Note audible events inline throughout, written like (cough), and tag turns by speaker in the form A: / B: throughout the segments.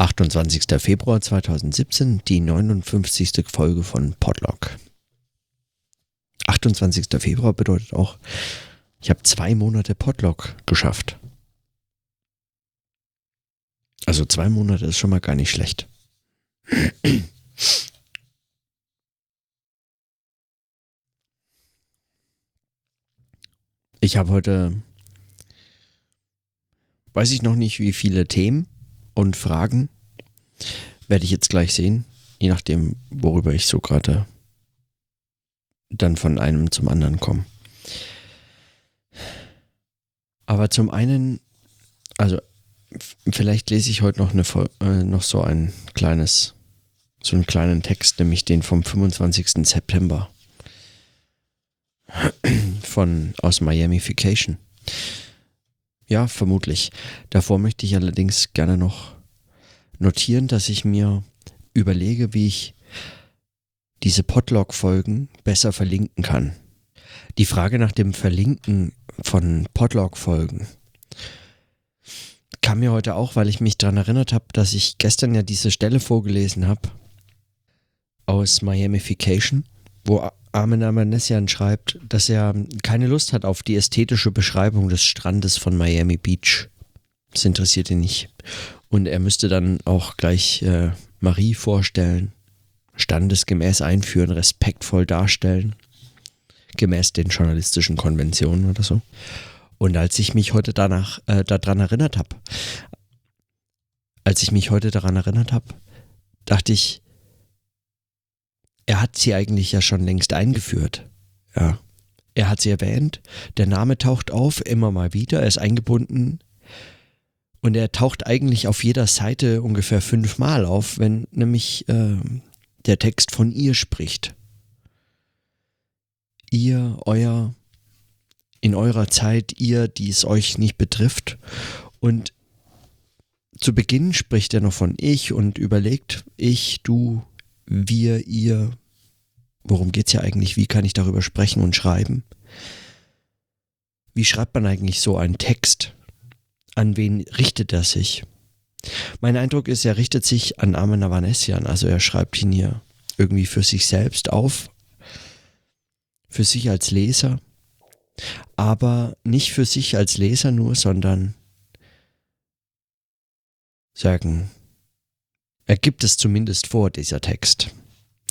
A: 28. Februar 2017, die 59. Folge von Podlog. 28. Februar bedeutet auch, ich habe zwei Monate Podlog geschafft. Also zwei Monate ist schon mal gar nicht schlecht. Ich habe heute, weiß ich noch nicht, wie viele Themen und Fragen. Werde ich jetzt gleich sehen, je nachdem, worüber ich so gerade dann von einem zum anderen komme. Aber zum einen, also vielleicht lese ich heute noch, eine, äh, noch so ein kleines, so einen kleinen Text, nämlich den vom 25. September (clears throat) von aus Miamification. Ja, vermutlich. Davor möchte ich allerdings gerne noch notieren, dass ich mir überlege, wie ich diese Podlog-Folgen besser verlinken kann. Die Frage nach dem Verlinken von Podlog-Folgen kam mir heute auch, weil ich mich daran erinnert habe, dass ich gestern ja diese Stelle vorgelesen habe aus Miamification, wo Armin Amanessian schreibt, dass er keine Lust hat auf die ästhetische Beschreibung des Strandes von Miami Beach. Das interessiert ihn nicht. Und er müsste dann auch gleich äh, Marie vorstellen, standesgemäß einführen, respektvoll darstellen, gemäß den journalistischen Konventionen oder so. Und als ich mich heute danach äh, daran erinnert habe, als ich mich heute daran erinnert habe, dachte ich, er hat sie eigentlich ja schon längst eingeführt. Ja. Er hat sie erwähnt, der Name taucht auf, immer mal wieder, er ist eingebunden und er taucht eigentlich auf jeder Seite ungefähr fünfmal auf, wenn nämlich äh, der Text von ihr spricht. Ihr, euer, in eurer Zeit, ihr, die es euch nicht betrifft. Und zu Beginn spricht er noch von ich und überlegt, ich, du, wir, ihr, worum geht es ja eigentlich, wie kann ich darüber sprechen und schreiben? Wie schreibt man eigentlich so einen Text? An wen richtet er sich? Mein Eindruck ist, er richtet sich an Armin Avanesian, also er schreibt ihn hier irgendwie für sich selbst auf, für sich als Leser, aber nicht für sich als Leser nur, sondern sagen, er gibt es zumindest vor, dieser Text.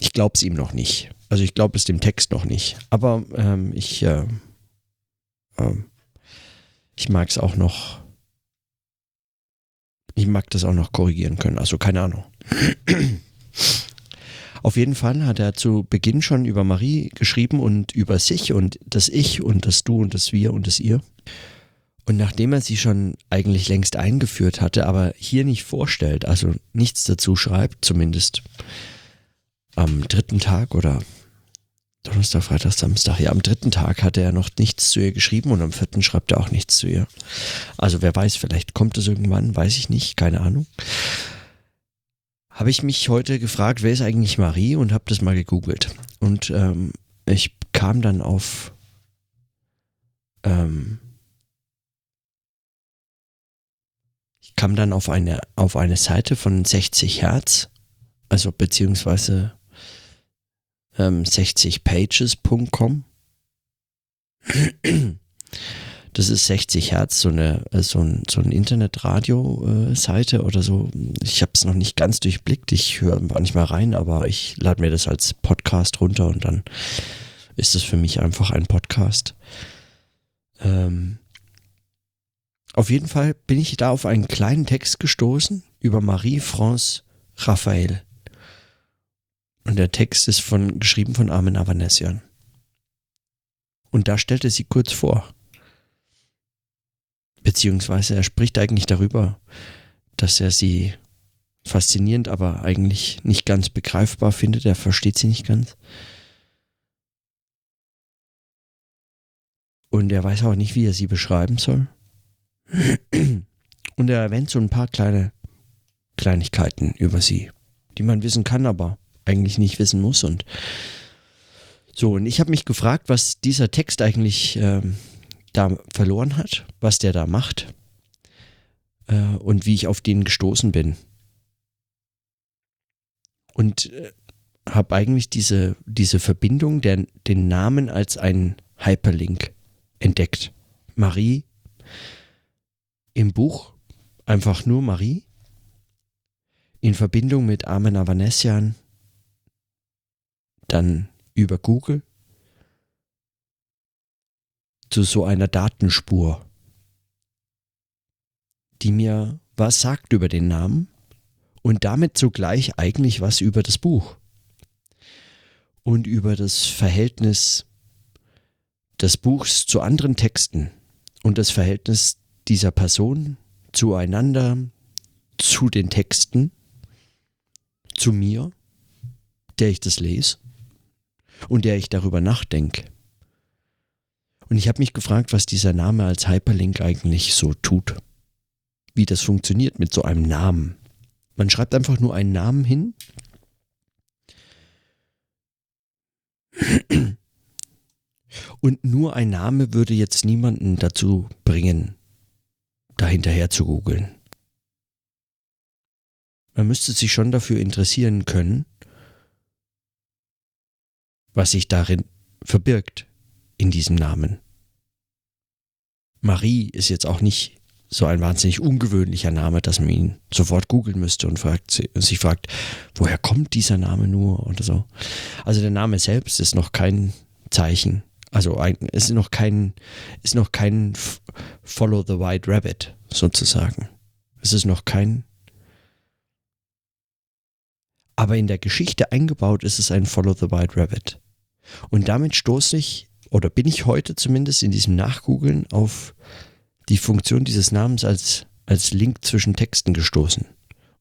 A: Ich glaube es ihm noch nicht. Also ich glaube es dem Text noch nicht. Aber ähm, ich, äh, äh, ich mag es auch noch. Ich mag das auch noch korrigieren können. Also keine Ahnung. (clears throat) Auf jeden Fall hat er zu Beginn schon über Marie geschrieben und über sich und das Ich und das Du und das Wir und das Ihr. Und nachdem er sie schon eigentlich längst eingeführt hatte, aber hier nicht vorstellt, also nichts dazu schreibt, zumindest am dritten Tag oder Donnerstag, Freitag, Samstag. Ja, am dritten Tag hat er noch nichts zu ihr geschrieben und am vierten schreibt er auch nichts zu ihr. Also wer weiß, vielleicht kommt es irgendwann, weiß ich nicht, keine Ahnung. Habe ich mich heute gefragt, wer ist eigentlich Marie und habe das mal gegoogelt. Und ähm, ich kam dann auf ähm, kam dann auf eine auf eine Seite von 60 Hertz, also beziehungsweise ähm, 60pages.com. Das ist 60 Hertz, so eine äh, so ein, so ein Internetradio-Seite äh, oder so. Ich habe es noch nicht ganz durchblickt. Ich höre manchmal rein, aber ich lade mir das als Podcast runter und dann ist es für mich einfach ein Podcast. Ähm, auf jeden Fall bin ich da auf einen kleinen Text gestoßen über Marie-France Raphael. Und der Text ist von, geschrieben von Armin Avanesian. Und da stellte sie kurz vor. Beziehungsweise er spricht eigentlich darüber, dass er sie faszinierend, aber eigentlich nicht ganz begreifbar findet. Er versteht sie nicht ganz. Und er weiß auch nicht, wie er sie beschreiben soll. Und er erwähnt so ein paar kleine Kleinigkeiten über sie, die man wissen kann, aber eigentlich nicht wissen muss. Und so, und ich habe mich gefragt, was dieser Text eigentlich ähm, da verloren hat, was der da macht äh, und wie ich auf den gestoßen bin. und äh, habe eigentlich diese, diese Verbindung, der, den Namen als ein Hyperlink entdeckt. Marie im Buch einfach nur Marie in Verbindung mit Armen Avanesian, dann über Google zu so einer Datenspur, die mir was sagt über den Namen und damit zugleich eigentlich was über das Buch und über das Verhältnis des Buchs zu anderen Texten und das Verhältnis dieser Person zueinander, zu den Texten, zu mir, der ich das lese und der ich darüber nachdenke. Und ich habe mich gefragt, was dieser Name als Hyperlink eigentlich so tut. Wie das funktioniert mit so einem Namen. Man schreibt einfach nur einen Namen hin. Und nur ein Name würde jetzt niemanden dazu bringen, dahinterher zu googeln. Man müsste sich schon dafür interessieren können, was sich darin verbirgt in diesem Namen. Marie ist jetzt auch nicht so ein wahnsinnig ungewöhnlicher Name, dass man ihn sofort googeln müsste und fragt, sich fragt, woher kommt dieser Name nur oder so. Also der Name selbst ist noch kein Zeichen. Also ein, ist noch kein, ist noch kein Follow the White Rabbit sozusagen. Es ist noch kein. Aber in der Geschichte eingebaut ist es ein Follow the White Rabbit. Und damit stoße ich oder bin ich heute zumindest in diesem Nachgoogeln auf die Funktion dieses Namens als, als Link zwischen Texten gestoßen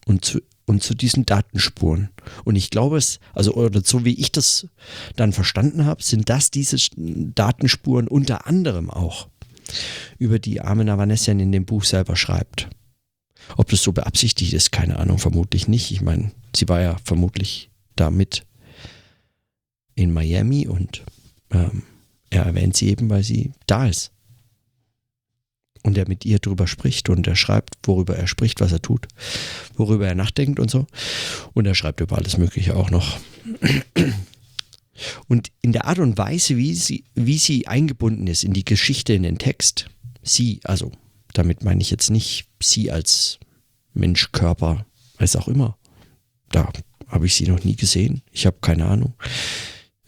A: und zu, und zu diesen Datenspuren. Und ich glaube es, also oder so wie ich das dann verstanden habe, sind das diese Datenspuren unter anderem auch, über die Armin Avanesian in dem Buch selber schreibt. Ob das so beabsichtigt ist, keine Ahnung, vermutlich nicht. Ich meine, sie war ja vermutlich damit in Miami und ähm, er erwähnt sie eben, weil sie da ist. Und er mit ihr drüber spricht und er schreibt, worüber er spricht, was er tut, worüber er nachdenkt und so. Und er schreibt über alles Mögliche auch noch. Und in der Art und Weise, wie sie, wie sie eingebunden ist in die Geschichte, in den Text, sie, also damit meine ich jetzt nicht sie als Mensch, Körper, als auch immer. Da habe ich sie noch nie gesehen. Ich habe keine Ahnung.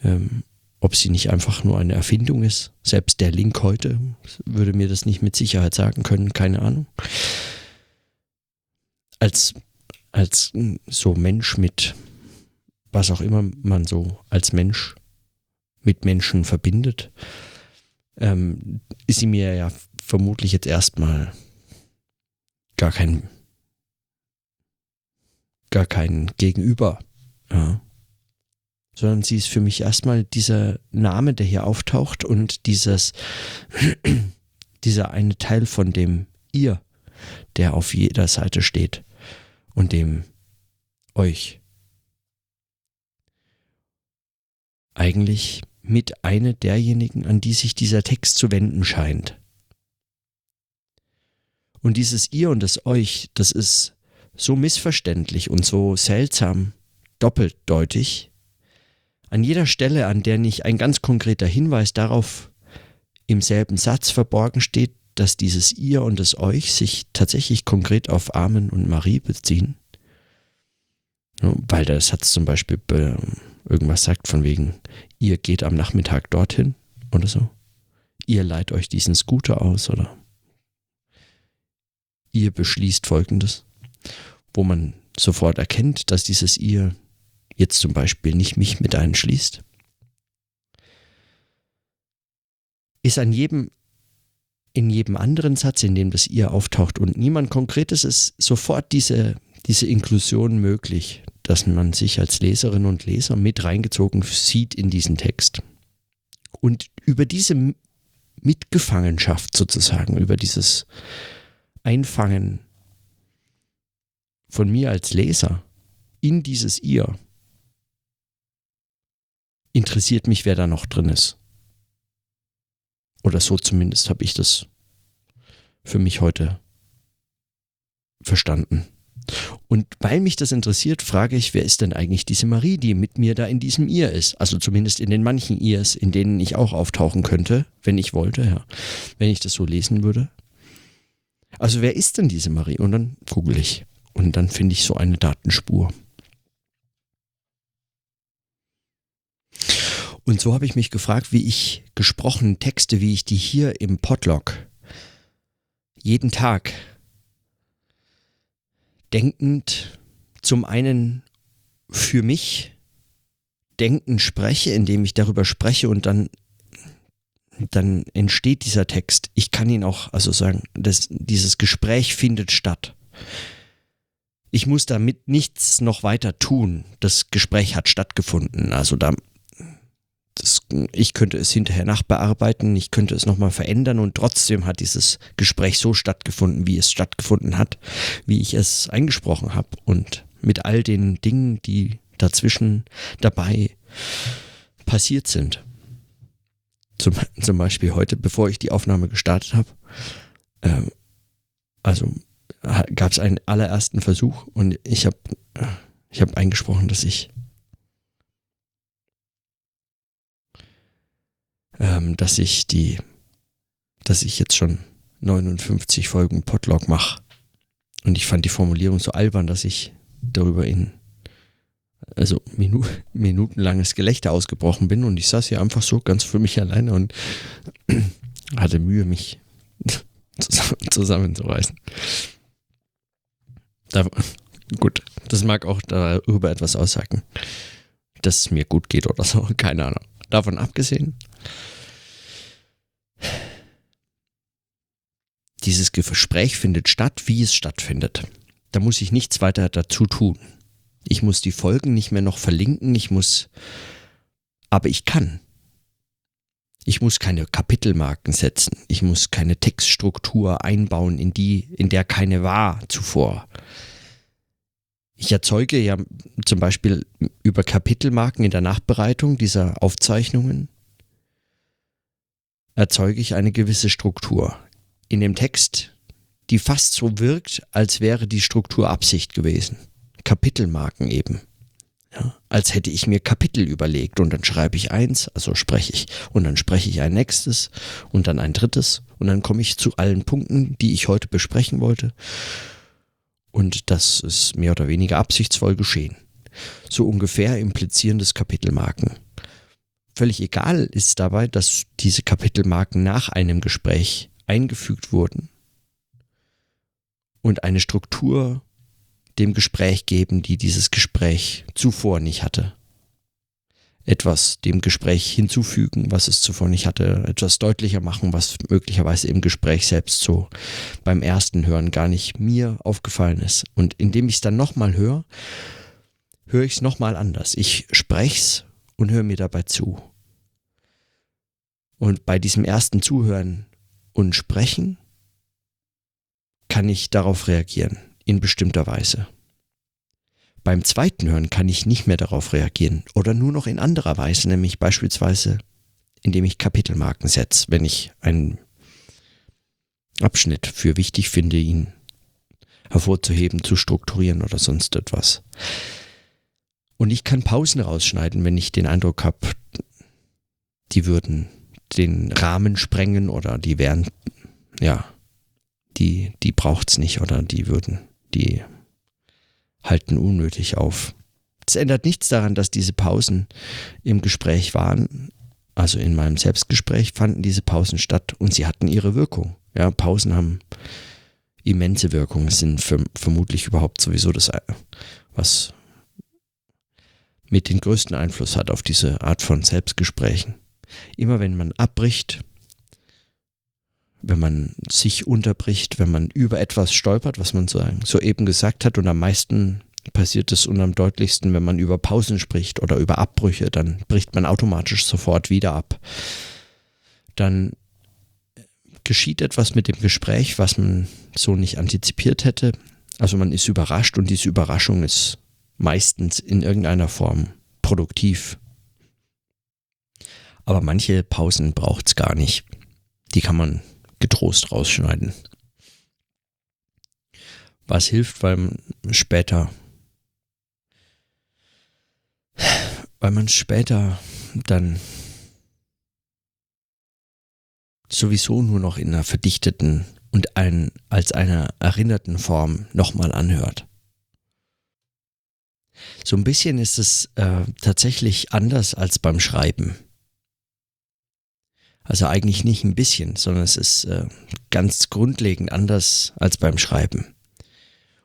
A: Ähm, ob sie nicht einfach nur eine Erfindung ist. Selbst der Link heute würde mir das nicht mit Sicherheit sagen können, keine Ahnung. Als, als so Mensch mit was auch immer man so als Mensch mit Menschen verbindet, ähm, ist sie mir ja vermutlich jetzt erstmal gar kein gar kein Gegenüber. Ja sondern sie ist für mich erstmal dieser Name, der hier auftaucht und dieses, (clears throat) dieser eine Teil von dem ihr, der auf jeder Seite steht und dem euch. Eigentlich mit einer derjenigen, an die sich dieser Text zu wenden scheint. Und dieses ihr und das euch, das ist so missverständlich und so seltsam doppeldeutig, an jeder Stelle, an der nicht ein ganz konkreter Hinweis darauf im selben Satz verborgen steht, dass dieses ihr und das euch sich tatsächlich konkret auf Armen und Marie beziehen. weil der Satz zum Beispiel irgendwas sagt von wegen, ihr geht am Nachmittag dorthin oder so. Ihr leiht euch diesen Scooter aus oder ihr beschließt folgendes, wo man sofort erkennt, dass dieses ihr jetzt zum Beispiel nicht mich mit einschließt, ist an jedem, in jedem anderen Satz, in dem das ihr auftaucht und niemand konkretes ist, sofort diese, diese Inklusion möglich, dass man sich als Leserin und Leser mit reingezogen sieht in diesen Text. Und über diese Mitgefangenschaft sozusagen, über dieses Einfangen von mir als Leser in dieses ihr, interessiert mich, wer da noch drin ist. Oder so zumindest habe ich das für mich heute verstanden. Und weil mich das interessiert, frage ich, wer ist denn eigentlich diese Marie, die mit mir da in diesem Ihr ist? Also zumindest in den manchen Irs, in denen ich auch auftauchen könnte, wenn ich wollte, ja. Wenn ich das so lesen würde. Also wer ist denn diese Marie? Und dann google ich. Und dann finde ich so eine Datenspur. Und so habe ich mich gefragt, wie ich gesprochene Texte, wie ich die hier im Podlog jeden Tag denkend zum einen für mich denken spreche, indem ich darüber spreche und dann dann entsteht dieser Text. Ich kann ihn auch, also sagen, das, dieses Gespräch findet statt. Ich muss damit nichts noch weiter tun. Das Gespräch hat stattgefunden. Also da, das, ich könnte es hinterher nachbearbeiten, ich könnte es nochmal verändern und trotzdem hat dieses Gespräch so stattgefunden, wie es stattgefunden hat, wie ich es eingesprochen habe und mit all den Dingen, die dazwischen dabei passiert sind. Zum, (laughs) zum Beispiel heute, bevor ich die Aufnahme gestartet habe, ähm, also gab es einen allerersten Versuch und ich habe ich hab eingesprochen, dass ich ähm, dass ich die, dass ich jetzt schon 59 Folgen Podlog mache. Und ich fand die Formulierung so albern, dass ich darüber in also Minu (laughs) minutenlanges Gelächter ausgebrochen bin und ich saß hier einfach so ganz für mich alleine und (clears throat) hatte Mühe, mich (laughs) zusammenzureißen. Da, gut, das mag auch darüber etwas aussagen, dass es mir gut geht oder so, (laughs) keine Ahnung. Davon abgesehen, dieses Gespräch findet statt, wie es stattfindet. Da muss ich nichts weiter dazu tun. Ich muss die Folgen nicht mehr noch verlinken, ich muss, aber ich kann. Ich muss keine Kapitelmarken setzen, ich muss keine Textstruktur einbauen, in die, in der keine war zuvor. Ich erzeuge ja zum Beispiel über Kapitelmarken in der Nachbereitung dieser Aufzeichnungen erzeuge ich eine gewisse Struktur in dem Text, die fast so wirkt, als wäre die Struktur Absicht gewesen. Kapitelmarken eben. Ja, als hätte ich mir Kapitel überlegt und dann schreibe ich eins, also spreche ich und dann spreche ich ein nächstes und dann ein drittes und dann komme ich zu allen Punkten, die ich heute besprechen wollte. Und das ist mehr oder weniger absichtsvoll geschehen. So ungefähr implizieren das Kapitelmarken. Völlig egal ist dabei, dass diese Kapitelmarken nach einem Gespräch eingefügt wurden und eine Struktur dem Gespräch geben, die dieses Gespräch zuvor nicht hatte. Etwas dem Gespräch hinzufügen, was es zuvor nicht hatte, etwas deutlicher machen, was möglicherweise im Gespräch selbst so beim ersten Hören gar nicht mir aufgefallen ist. Und indem ich es dann nochmal höre, höre ich es nochmal anders. Ich spreche es und höre mir dabei zu. Und bei diesem ersten Zuhören und Sprechen kann ich darauf reagieren in bestimmter Weise. Beim zweiten Hören kann ich nicht mehr darauf reagieren oder nur noch in anderer Weise, nämlich beispielsweise indem ich Kapitelmarken setze, wenn ich einen Abschnitt für wichtig finde, ihn hervorzuheben, zu strukturieren oder sonst etwas. Und ich kann Pausen rausschneiden, wenn ich den Eindruck habe, die würden den Rahmen sprengen oder die wären, ja, die, die braucht's nicht oder die würden die halten unnötig auf. Es ändert nichts daran, dass diese Pausen im Gespräch waren. Also in meinem Selbstgespräch fanden diese Pausen statt und sie hatten ihre Wirkung. Ja, Pausen haben immense Wirkung, sind vermutlich überhaupt sowieso das, was mit den größten Einfluss hat auf diese Art von Selbstgesprächen. Immer wenn man abbricht, wenn man sich unterbricht, wenn man über etwas stolpert, was man soeben gesagt hat und am meisten passiert es und am deutlichsten, wenn man über Pausen spricht oder über Abbrüche, dann bricht man automatisch sofort wieder ab. Dann geschieht etwas mit dem Gespräch, was man so nicht antizipiert hätte. Also man ist überrascht und diese Überraschung ist meistens in irgendeiner Form produktiv. Aber manche Pausen braucht es gar nicht. Die kann man getrost rausschneiden. was hilft, weil man später, weil man später dann sowieso nur noch in einer verdichteten und ein, als einer erinnerten Form nochmal anhört. So ein bisschen ist es äh, tatsächlich anders als beim Schreiben. Also eigentlich nicht ein bisschen, sondern es ist äh, ganz grundlegend anders als beim Schreiben.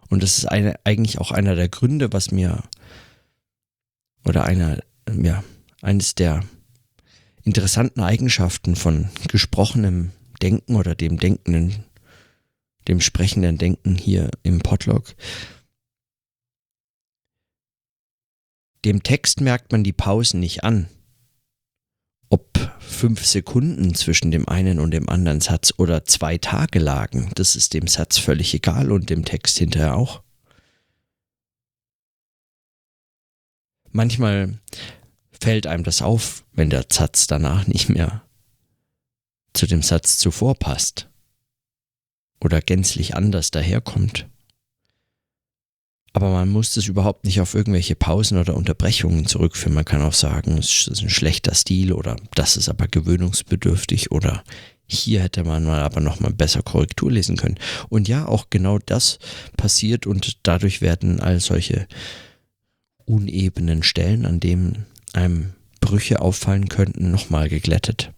A: Und das ist eine, eigentlich auch einer der Gründe, was mir oder einer, ja, eines der interessanten Eigenschaften von gesprochenem Denken oder dem denkenden, dem sprechenden Denken hier im Podlog. Dem Text merkt man die Pausen nicht an. Ob fünf Sekunden zwischen dem einen und dem anderen Satz oder zwei Tage lagen, das ist dem Satz völlig egal und dem Text hinterher auch. Manchmal fällt einem das auf, wenn der Satz danach nicht mehr zu dem Satz zuvor passt oder gänzlich anders daherkommt. Aber man muss das überhaupt nicht auf irgendwelche Pausen oder Unterbrechungen zurückführen. Man kann auch sagen, es ist ein schlechter Stil oder das ist aber gewöhnungsbedürftig oder hier hätte man mal aber nochmal besser Korrektur lesen können. Und ja, auch genau das passiert und dadurch werden all solche unebenen Stellen, an denen einem Brüche auffallen könnten, nochmal geglättet.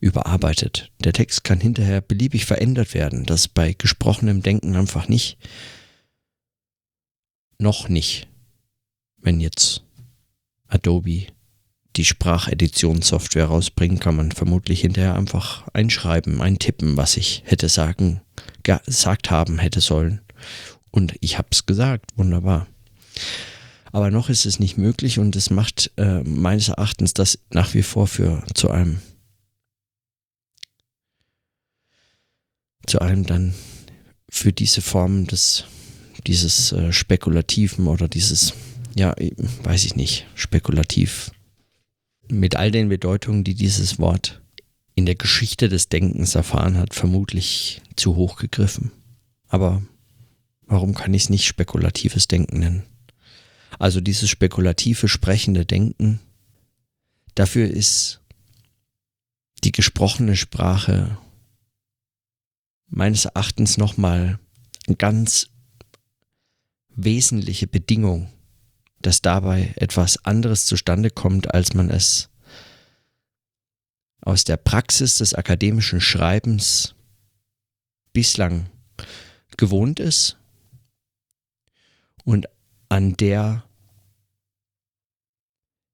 A: Überarbeitet. Der Text kann hinterher beliebig verändert werden. Das bei gesprochenem Denken einfach nicht. Noch nicht. Wenn jetzt Adobe die Spracheditionssoftware rausbringt, kann man vermutlich hinterher einfach einschreiben, eintippen, was ich hätte sagen, gesagt haben hätte sollen. Und ich habe es gesagt, wunderbar. Aber noch ist es nicht möglich und es macht äh, meines Erachtens das nach wie vor für zu einem zu einem dann für diese Form des dieses äh, spekulativen oder dieses ja weiß ich nicht spekulativ mit all den Bedeutungen, die dieses Wort in der Geschichte des Denkens erfahren hat, vermutlich zu hoch gegriffen. Aber warum kann ich es nicht spekulatives Denken nennen? Also dieses spekulative, sprechende Denken, dafür ist die gesprochene Sprache meines Erachtens nochmal ganz wesentliche Bedingung, dass dabei etwas anderes zustande kommt, als man es aus der Praxis des akademischen Schreibens bislang gewohnt ist und an der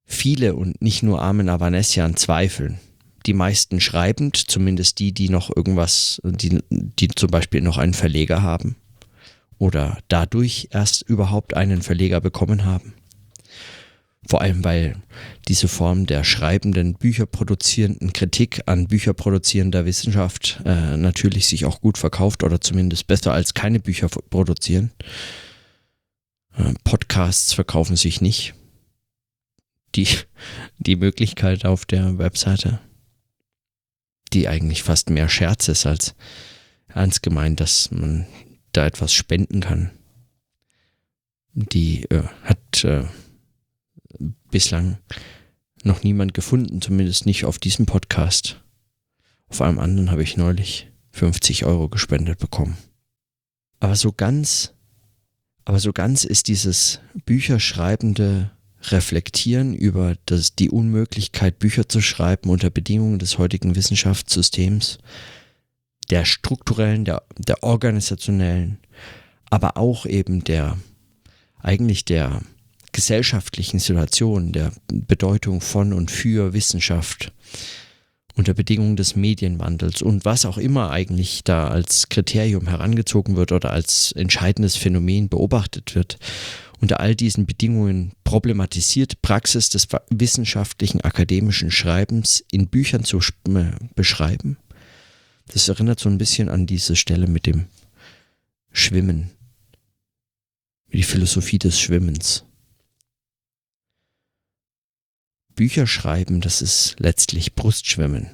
A: viele und nicht nur Armen Avanesian zweifeln. Die meisten schreibend, zumindest die, die noch irgendwas, die, die zum Beispiel noch einen Verleger haben oder dadurch erst überhaupt einen Verleger bekommen haben. Vor allem, weil diese Form der schreibenden, bücherproduzierenden Kritik an bücherproduzierender Wissenschaft äh, natürlich sich auch gut verkauft oder zumindest besser als keine Bücher produzieren. Äh, Podcasts verkaufen sich nicht. Die, die Möglichkeit auf der Webseite, die eigentlich fast mehr Scherz ist als ernst gemeint, dass man da etwas spenden kann. Die äh, hat äh, bislang noch niemand gefunden, zumindest nicht auf diesem Podcast. Auf einem anderen habe ich neulich 50 Euro gespendet bekommen. Aber so ganz aber so ganz ist dieses Bücherschreibende Reflektieren über das, die Unmöglichkeit, Bücher zu schreiben unter Bedingungen des heutigen Wissenschaftssystems, der strukturellen, der, der organisationellen, aber auch eben der, eigentlich der gesellschaftlichen Situation, der Bedeutung von und für Wissenschaft unter Bedingungen des Medienwandels und was auch immer eigentlich da als Kriterium herangezogen wird oder als entscheidendes Phänomen beobachtet wird, unter all diesen Bedingungen problematisiert Praxis des wissenschaftlichen akademischen Schreibens in Büchern zu äh, beschreiben. Das erinnert so ein bisschen an diese Stelle mit dem Schwimmen, die Philosophie des Schwimmens. Bücher schreiben, das ist letztlich Brustschwimmen.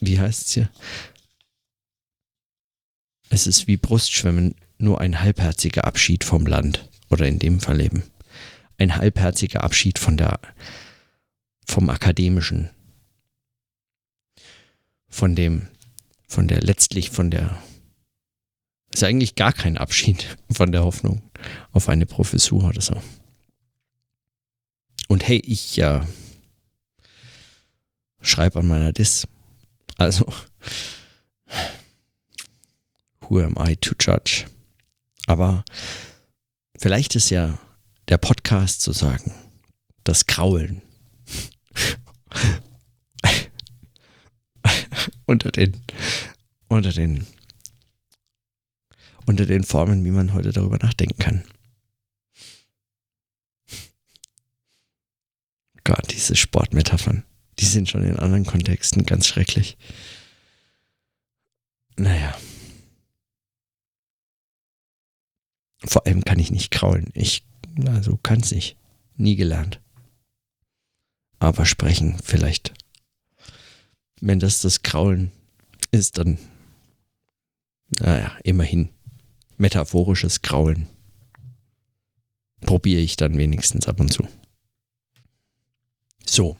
A: Wie heißt es hier? Es ist wie Brustschwimmen, nur ein halbherziger Abschied vom Land. Oder in dem Fall eben ein halbherziger Abschied von der, vom Akademischen. Von dem, von der, letztlich von der, ist eigentlich gar kein Abschied (laughs) von der Hoffnung auf eine Professur oder so. Und hey, ich äh, schreibe an meiner Dis. Also, who am I to judge? Aber vielleicht ist ja der Podcast zu sagen, das Kraulen. (laughs) unter den, unter den, unter den Formen, wie man heute darüber nachdenken kann. Gott, diese Sportmetaphern, die sind schon in anderen Kontexten ganz schrecklich. Naja. Vor allem kann ich nicht kraulen. Ich, also kann es nicht. Nie gelernt. Aber sprechen vielleicht. Wenn das das Kraulen ist, dann, naja, immerhin. Metaphorisches Kraulen. Probiere ich dann wenigstens ab und zu. So,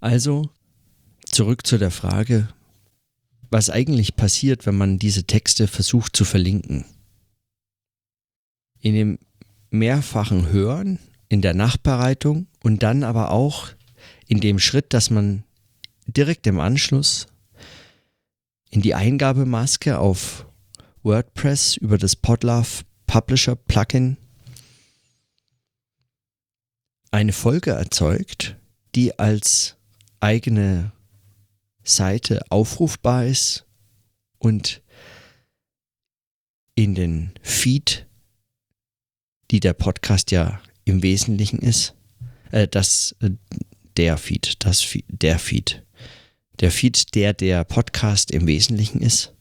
A: also zurück zu der Frage, was eigentlich passiert, wenn man diese Texte versucht zu verlinken in dem mehrfachen Hören, in der Nachbereitung und dann aber auch in dem Schritt, dass man direkt im Anschluss in die Eingabemaske auf WordPress über das Podlove Publisher Plugin eine Folge erzeugt, die als eigene Seite aufrufbar ist und in den Feed die der Podcast ja im Wesentlichen ist. Äh, das, äh, der Feed, das Feed, der Feed. Der Feed, der der Podcast im Wesentlichen ist.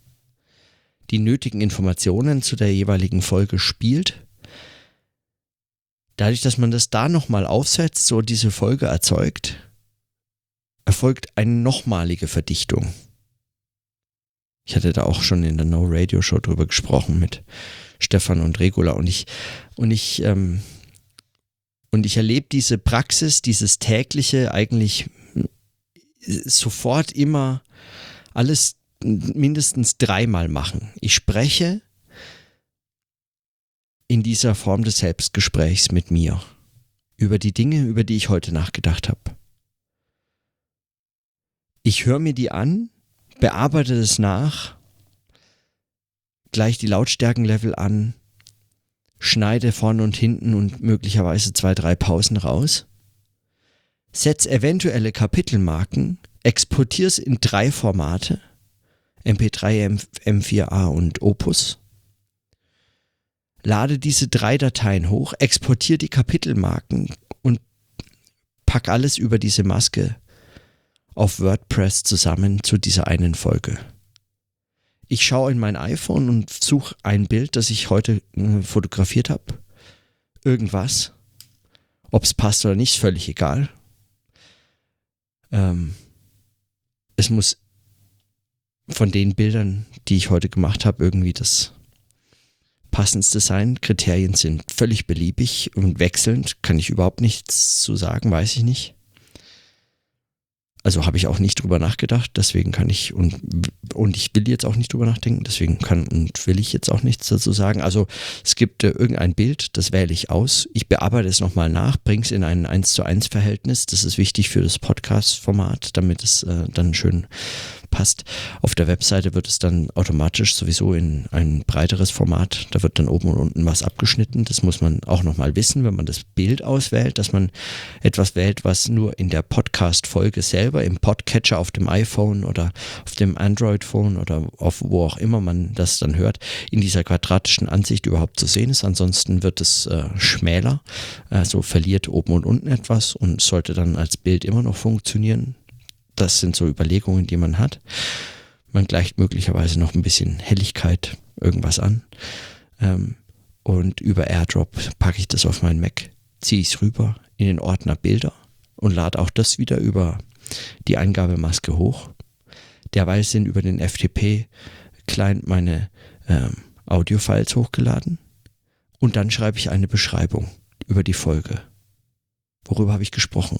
A: Die nötigen Informationen zu der jeweiligen Folge spielt. Dadurch, dass man das da nochmal aufsetzt, so diese Folge erzeugt, erfolgt eine nochmalige Verdichtung. Ich hatte da auch schon in der No Radio Show drüber gesprochen mit Stefan und Regula. Und ich, und ich, ähm, und ich erlebe diese Praxis, dieses tägliche eigentlich sofort immer alles mindestens dreimal machen. Ich spreche in dieser Form des Selbstgesprächs mit mir über die Dinge, über die ich heute nachgedacht habe. Ich höre mir die an, bearbeite es nach gleich die Lautstärkenlevel an, schneide vorne und hinten und möglicherweise zwei, drei Pausen raus, setz eventuelle Kapitelmarken, exportier's in drei Formate, MP3, M4A und Opus, lade diese drei Dateien hoch, exportiere die Kapitelmarken und pack alles über diese Maske auf WordPress zusammen zu dieser einen Folge ich schaue in mein iPhone und suche ein Bild, das ich heute äh, fotografiert habe. Irgendwas. Ob es passt oder nicht, völlig egal. Ähm, es muss von den Bildern, die ich heute gemacht habe, irgendwie das passendste sein. Kriterien sind völlig beliebig und wechselnd. Kann ich überhaupt nichts zu sagen, weiß ich nicht. Also habe ich auch nicht drüber nachgedacht, deswegen kann ich und, und ich will jetzt auch nicht drüber nachdenken, deswegen kann und will ich jetzt auch nichts dazu sagen. Also es gibt äh, irgendein Bild, das wähle ich aus. Ich bearbeite es nochmal nach, bringe es in ein 1 zu 1 Verhältnis. Das ist wichtig für das Podcast-Format, damit es äh, dann schön passt. Auf der Webseite wird es dann automatisch sowieso in ein breiteres Format. Da wird dann oben und unten was abgeschnitten. Das muss man auch nochmal wissen, wenn man das Bild auswählt, dass man etwas wählt, was nur in der Podcast-Folge selber im Podcatcher auf dem iPhone oder auf dem Android-Phone oder auf wo auch immer man das dann hört, in dieser quadratischen Ansicht überhaupt zu sehen ist. Ansonsten wird es äh, schmäler, also verliert oben und unten etwas und sollte dann als Bild immer noch funktionieren das sind so Überlegungen, die man hat. Man gleicht möglicherweise noch ein bisschen Helligkeit irgendwas an. Ähm, und über AirDrop packe ich das auf meinen Mac, ziehe ich es rüber in den Ordner Bilder und lade auch das wieder über die Eingabemaske hoch. Derweil sind über den FTP-Client meine ähm, Audiofiles hochgeladen und dann schreibe ich eine Beschreibung über die Folge. Worüber habe ich gesprochen?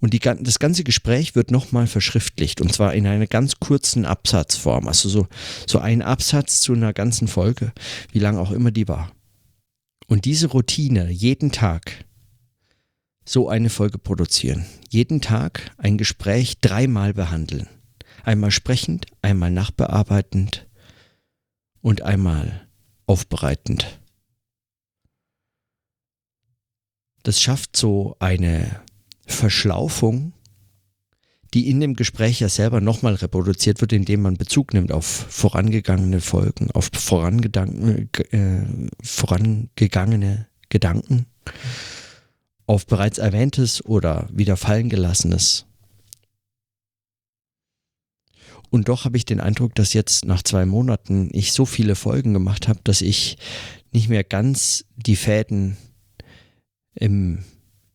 A: Und die, das ganze Gespräch wird nochmal verschriftlicht und zwar in einer ganz kurzen Absatzform. Also so, so ein Absatz zu einer ganzen Folge, wie lang auch immer die war. Und diese Routine, jeden Tag so eine Folge produzieren, jeden Tag ein Gespräch dreimal behandeln. Einmal sprechend, einmal nachbearbeitend und einmal aufbereitend. Das schafft so eine Verschlaufung, die in dem Gespräch ja selber nochmal reproduziert wird, indem man Bezug nimmt auf vorangegangene Folgen, auf äh, vorangegangene Gedanken, auf bereits erwähntes oder wieder fallen gelassenes. Und doch habe ich den Eindruck, dass jetzt nach zwei Monaten ich so viele Folgen gemacht habe, dass ich nicht mehr ganz die Fäden im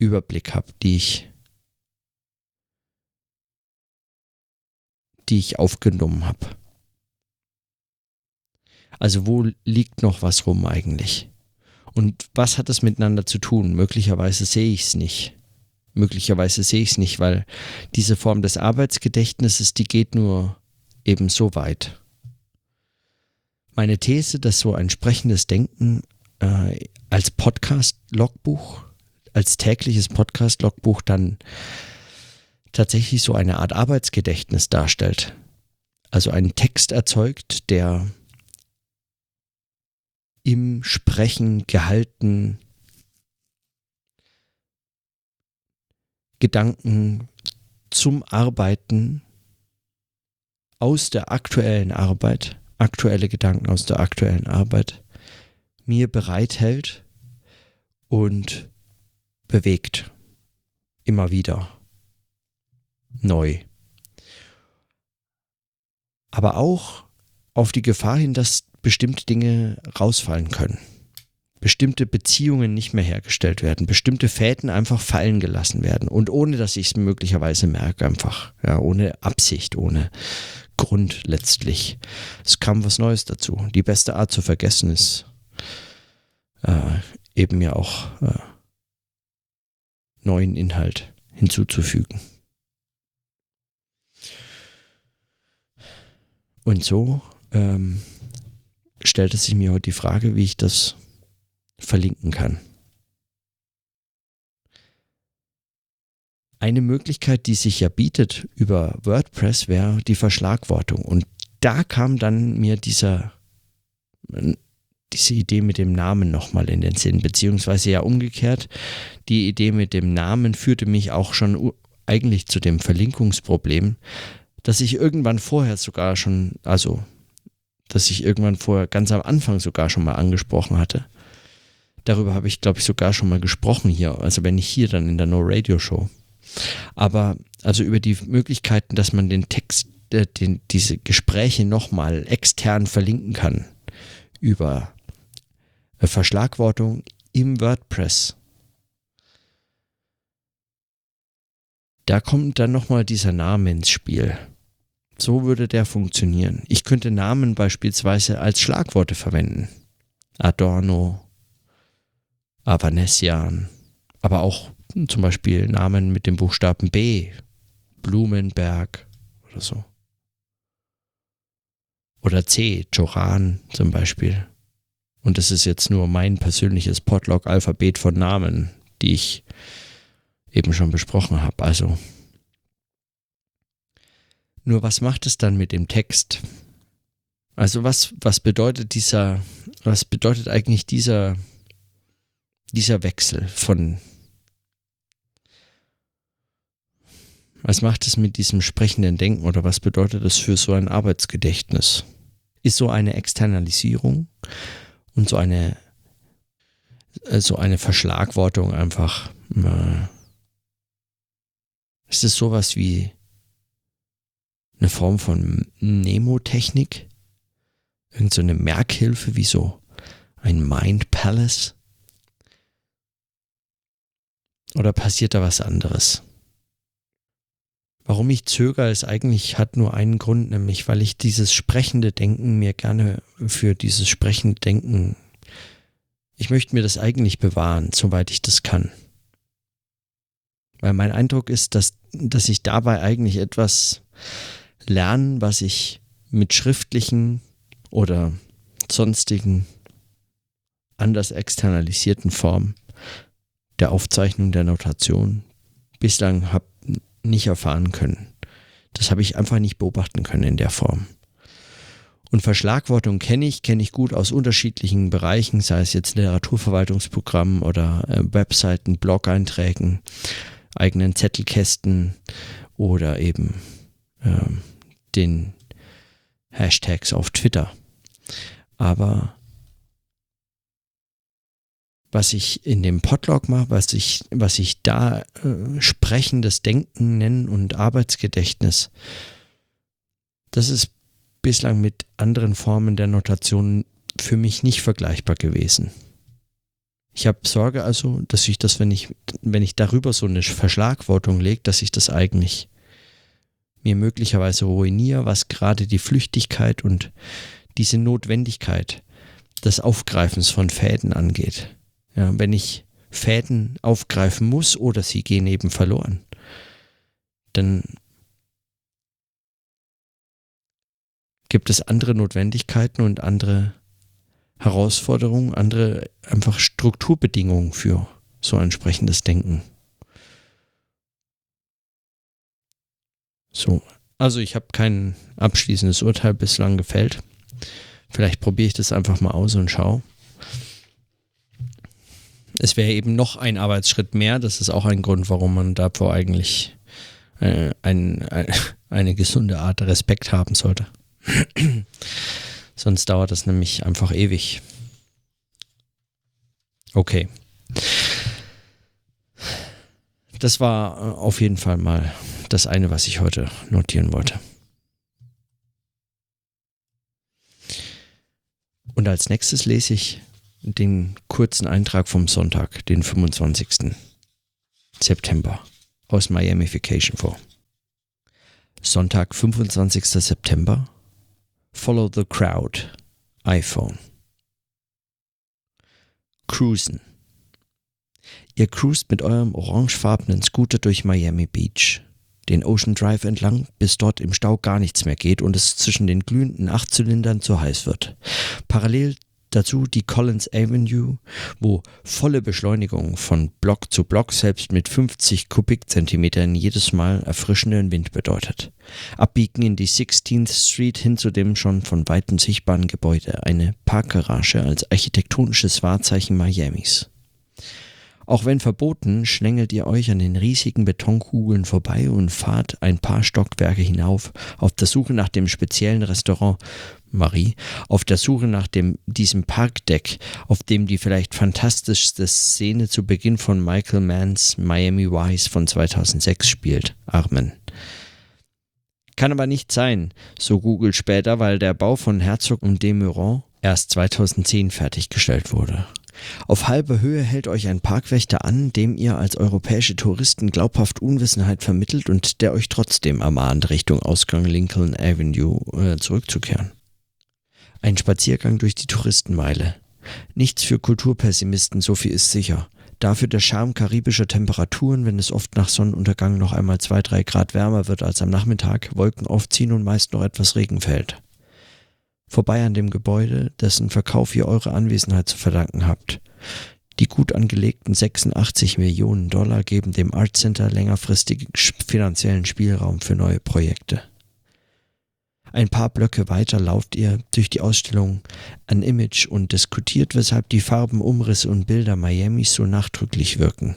A: Überblick habe, die ich, die ich aufgenommen habe. Also wo liegt noch was rum eigentlich? Und was hat das miteinander zu tun? Möglicherweise sehe ich es nicht. Möglicherweise sehe ich es nicht, weil diese Form des Arbeitsgedächtnisses, die geht nur eben so weit. Meine These, dass so ein sprechendes Denken äh, als Podcast-Logbuch als tägliches Podcast-Logbuch dann tatsächlich so eine Art Arbeitsgedächtnis darstellt. Also einen Text erzeugt, der im Sprechen gehalten Gedanken zum Arbeiten aus der aktuellen Arbeit, aktuelle Gedanken aus der aktuellen Arbeit mir bereithält und bewegt. Immer wieder. Neu. Aber auch auf die Gefahr hin, dass bestimmte Dinge rausfallen können. Bestimmte Beziehungen nicht mehr hergestellt werden, bestimmte Fäden einfach fallen gelassen werden und ohne dass ich es möglicherweise merke, einfach, ja, ohne Absicht, ohne Grund letztlich. Es kam was Neues dazu. Die beste Art zu vergessen ist äh, eben ja auch äh, neuen Inhalt hinzuzufügen. Und so ähm, stellt es sich mir heute die Frage, wie ich das verlinken kann. Eine Möglichkeit, die sich ja bietet über WordPress, wäre die Verschlagwortung. Und da kam dann mir dieser diese Idee mit dem Namen nochmal in den Sinn, beziehungsweise ja umgekehrt, die Idee mit dem Namen führte mich auch schon eigentlich zu dem Verlinkungsproblem, dass ich irgendwann vorher sogar schon, also, dass ich irgendwann vorher ganz am Anfang sogar schon mal angesprochen hatte. Darüber habe ich, glaube ich, sogar schon mal gesprochen hier, also wenn nicht hier, dann in der No Radio Show. Aber also über die Möglichkeiten, dass man den Text, äh, den, diese Gespräche nochmal extern verlinken kann über Verschlagwortung im WordPress. Da kommt dann nochmal dieser Name ins Spiel. So würde der funktionieren. Ich könnte Namen beispielsweise als Schlagworte verwenden. Adorno, Avanesian, aber auch zum Beispiel Namen mit dem Buchstaben B, Blumenberg oder so. Oder C, Joran zum Beispiel. Und das ist jetzt nur mein persönliches Podlog-Alphabet von Namen, die ich eben schon besprochen habe. Also, nur was macht es dann mit dem Text? Also was, was bedeutet dieser, was bedeutet eigentlich dieser, dieser Wechsel von, was macht es mit diesem sprechenden Denken oder was bedeutet das für so ein Arbeitsgedächtnis? Ist so eine Externalisierung und so eine äh, so eine Verschlagwortung einfach äh, ist es sowas wie eine Form von Nemotechnik? Irgend so eine Merkhilfe wie so ein Mind Palace? Oder passiert da was anderes? Warum ich zögere, ist eigentlich, hat nur einen Grund, nämlich weil ich dieses sprechende Denken mir gerne für dieses sprechende Denken, ich möchte mir das eigentlich bewahren, soweit ich das kann. Weil mein Eindruck ist, dass, dass ich dabei eigentlich etwas lerne, was ich mit schriftlichen oder sonstigen anders externalisierten Formen der Aufzeichnung der Notation bislang habe nicht erfahren können. Das habe ich einfach nicht beobachten können in der Form. Und Verschlagwortung kenne ich, kenne ich gut aus unterschiedlichen Bereichen, sei es jetzt Literaturverwaltungsprogrammen oder äh, Webseiten, Blog-Einträgen, eigenen Zettelkästen oder eben äh, den Hashtags auf Twitter. Aber was ich in dem Podlog mache, was ich, was ich da äh, sprechendes Denken nennen und Arbeitsgedächtnis, das ist bislang mit anderen Formen der Notation für mich nicht vergleichbar gewesen. Ich habe Sorge also, dass ich das, wenn ich, wenn ich darüber so eine Verschlagwortung lege, dass ich das eigentlich mir möglicherweise ruiniere, was gerade die Flüchtigkeit und diese Notwendigkeit des Aufgreifens von Fäden angeht. Ja, wenn ich Fäden aufgreifen muss oder sie gehen eben verloren, dann gibt es andere Notwendigkeiten und andere Herausforderungen, andere einfach Strukturbedingungen für so entsprechendes Denken. So, also ich habe kein abschließendes Urteil bislang gefällt. Vielleicht probiere ich das einfach mal aus und schaue. Es wäre eben noch ein Arbeitsschritt mehr. Das ist auch ein Grund, warum man davor eigentlich äh, ein, ein, eine gesunde Art Respekt haben sollte. (clears throat) Sonst dauert das nämlich einfach ewig. Okay. Das war äh, auf jeden Fall mal das eine, was ich heute notieren wollte. Und als nächstes lese ich den kurzen Eintrag vom Sonntag, den 25. September aus Miami Vacation vor. Sonntag, 25. September. Follow the crowd. iPhone. Cruisen. Ihr cruist mit eurem orangefarbenen Scooter durch Miami Beach den Ocean Drive entlang, bis dort im Stau gar nichts mehr geht und es zwischen den glühenden Achtzylindern zu heiß wird. Parallel dazu die Collins Avenue, wo volle Beschleunigung von Block zu Block selbst mit 50 Kubikzentimetern jedes Mal erfrischenden Wind bedeutet. Abbiegen in die 16th Street hin zu dem schon von weitem sichtbaren Gebäude, eine Parkgarage als architektonisches Wahrzeichen Miamis. Auch wenn verboten, schlängelt ihr euch an den riesigen Betonkugeln vorbei und fahrt ein paar Stockwerke hinauf, auf der Suche nach dem speziellen Restaurant Marie, auf der Suche nach dem, diesem Parkdeck, auf dem die vielleicht fantastischste Szene zu Beginn von Michael Manns Miami Vice von 2006 spielt. Armen. Kann aber nicht sein, so Google später, weil der Bau von Herzog und Demeurant erst 2010 fertiggestellt wurde. Auf halber Höhe hält euch ein Parkwächter an, dem ihr als europäische Touristen glaubhaft Unwissenheit vermittelt und der euch trotzdem ermahnt, Richtung Ausgang Lincoln Avenue äh, zurückzukehren. Ein Spaziergang durch die Touristenmeile. Nichts für Kulturpessimisten, so viel ist sicher. Dafür der Charme karibischer Temperaturen, wenn es oft nach Sonnenuntergang noch einmal zwei, drei Grad wärmer wird als am Nachmittag, Wolken aufziehen und meist noch etwas Regen fällt vorbei an dem Gebäude, dessen Verkauf ihr eure Anwesenheit zu verdanken habt. Die gut angelegten 86 Millionen Dollar geben dem Art Center längerfristigen finanziellen Spielraum für neue Projekte. Ein paar Blöcke weiter lauft ihr durch die Ausstellung An Image und diskutiert, weshalb die Farben, Umrisse und Bilder Miamis so nachdrücklich wirken.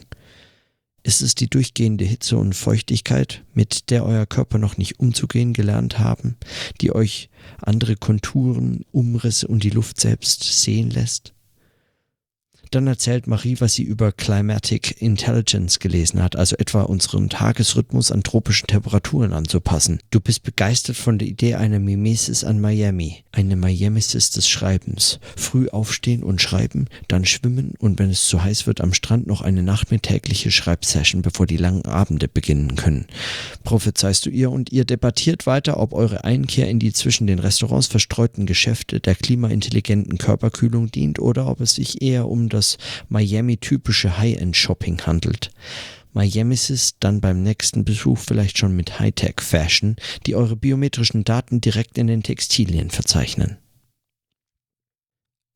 A: Ist es die durchgehende Hitze und Feuchtigkeit, mit der euer Körper noch nicht umzugehen gelernt haben, die euch andere Konturen, Umrisse und die Luft selbst sehen lässt? Dann erzählt Marie, was sie über Climatic Intelligence gelesen hat, also etwa unseren Tagesrhythmus an tropischen Temperaturen anzupassen. Du bist begeistert von der Idee einer Mimesis an Miami, eine Mimesis des Schreibens. Früh aufstehen und schreiben, dann schwimmen und wenn es zu heiß wird, am Strand noch eine nachmittägliche Schreibsession, bevor die langen Abende beginnen können. Prophezeist du ihr und ihr debattiert weiter, ob eure Einkehr in die zwischen den Restaurants verstreuten Geschäfte der klimaintelligenten Körperkühlung dient oder ob es sich eher um das Miami-typische High-End-Shopping handelt. Miami's ist dann beim nächsten Besuch vielleicht schon mit Hightech-Fashion, die eure biometrischen Daten direkt in den Textilien verzeichnen.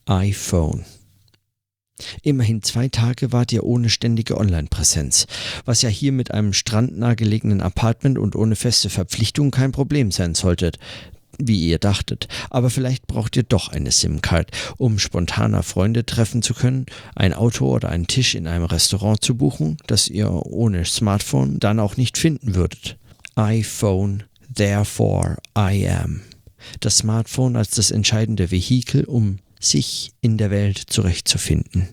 A: iPhone Immerhin zwei Tage wart ihr ohne ständige Online-Präsenz, was ja hier mit einem strandnah gelegenen Apartment und ohne feste Verpflichtungen kein Problem sein sollte, wie ihr dachtet. Aber vielleicht braucht ihr doch eine SIM-Card, um spontaner Freunde treffen zu können, ein Auto oder einen Tisch in einem Restaurant zu buchen, das ihr ohne Smartphone dann auch nicht finden würdet. iPhone, therefore I am. Das Smartphone als das entscheidende Vehikel, um sich in der Welt zurechtzufinden.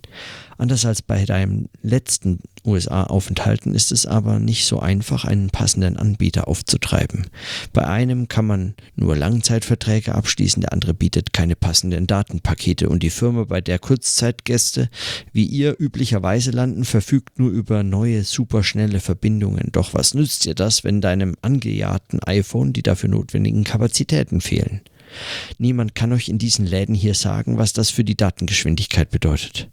A: Anders als bei deinem letzten USA-Aufenthalten ist es aber nicht so einfach, einen passenden Anbieter aufzutreiben. Bei einem kann man nur Langzeitverträge abschließen, der andere bietet keine passenden Datenpakete und die Firma, bei der Kurzzeitgäste wie ihr üblicherweise landen, verfügt nur über neue, superschnelle Verbindungen. Doch was nützt dir das, wenn deinem angejahrten iPhone die dafür notwendigen Kapazitäten fehlen? Niemand kann euch in diesen Läden hier sagen, was das für die Datengeschwindigkeit bedeutet.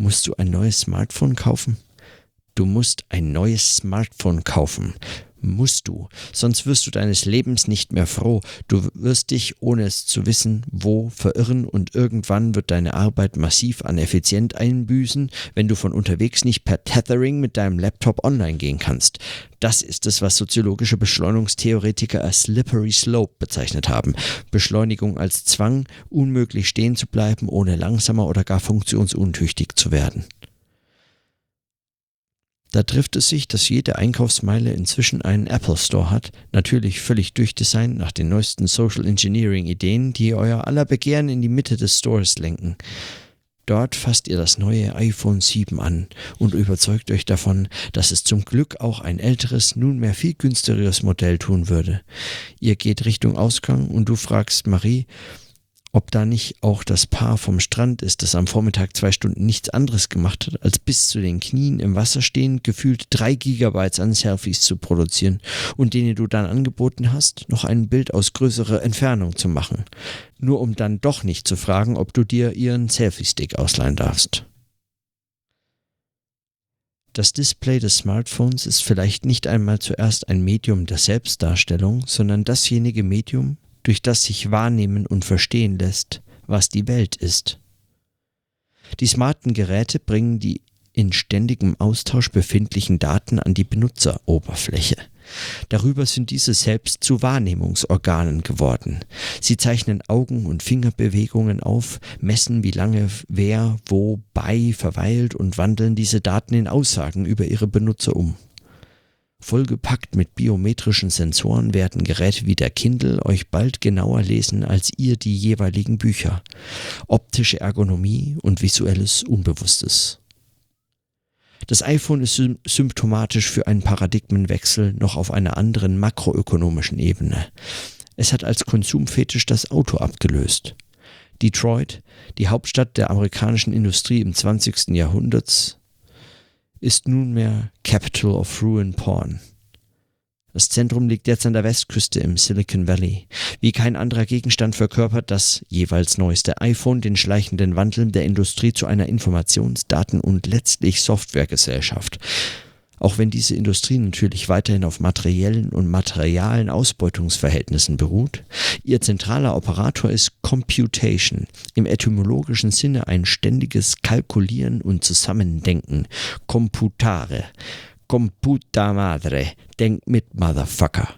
A: Musst du ein neues Smartphone kaufen? Du musst ein neues Smartphone kaufen musst du, sonst wirst du deines Lebens nicht mehr froh. Du wirst dich, ohne es zu wissen, wo verirren und irgendwann wird deine Arbeit massiv an Effizient einbüßen, wenn du von unterwegs nicht per Tethering mit deinem Laptop online gehen kannst. Das ist es, was soziologische Beschleunigungstheoretiker als Slippery Slope bezeichnet haben. Beschleunigung als Zwang, unmöglich stehen zu bleiben, ohne langsamer oder gar funktionsuntüchtig zu werden. Da trifft es sich, dass jede Einkaufsmeile inzwischen einen Apple Store hat, natürlich völlig durchdesignt nach den neuesten Social Engineering Ideen, die euer aller Begehren in die Mitte des Stores lenken. Dort fasst ihr das neue iPhone 7 an und überzeugt euch davon, dass es zum Glück auch ein älteres, nunmehr viel günstigeres Modell tun würde. Ihr geht Richtung Ausgang und du fragst Marie, ob da nicht auch das Paar vom Strand ist, das am Vormittag zwei Stunden nichts anderes gemacht hat, als bis zu den Knien im Wasser stehend gefühlt drei Gigabytes an Selfies zu produzieren und denen du dann angeboten hast, noch ein Bild aus größerer Entfernung zu machen, nur um dann doch nicht zu fragen, ob du dir ihren Selfie-Stick ausleihen darfst. Das Display des Smartphones ist vielleicht nicht einmal zuerst ein Medium der Selbstdarstellung, sondern dasjenige Medium, durch das sich wahrnehmen und verstehen lässt, was die Welt ist. Die smarten Geräte bringen die in ständigem Austausch befindlichen Daten an die Benutzeroberfläche. Darüber sind diese selbst zu Wahrnehmungsorganen geworden. Sie zeichnen Augen- und Fingerbewegungen auf, messen, wie lange wer wo bei verweilt und wandeln diese Daten in Aussagen über ihre Benutzer um. Vollgepackt mit biometrischen Sensoren werden Geräte wie der Kindle euch bald genauer lesen als ihr die jeweiligen Bücher. Optische Ergonomie und visuelles Unbewusstes. Das iPhone ist symptomatisch für einen Paradigmenwechsel noch auf einer anderen makroökonomischen Ebene. Es hat als Konsumfetisch das Auto abgelöst. Detroit, die Hauptstadt der amerikanischen Industrie im 20. Jahrhunderts, ist nunmehr Capital of Ruin Porn. Das Zentrum liegt jetzt an der Westküste im Silicon Valley. Wie kein anderer Gegenstand verkörpert das jeweils neueste iPhone den schleichenden Wandel der Industrie zu einer Informations-, Daten- und letztlich Softwaregesellschaft auch wenn diese Industrie natürlich weiterhin auf materiellen und materialen Ausbeutungsverhältnissen beruht. Ihr zentraler Operator ist Computation, im etymologischen Sinne ein ständiges Kalkulieren und Zusammendenken, Computare, Computa Madre, denk mit Motherfucker.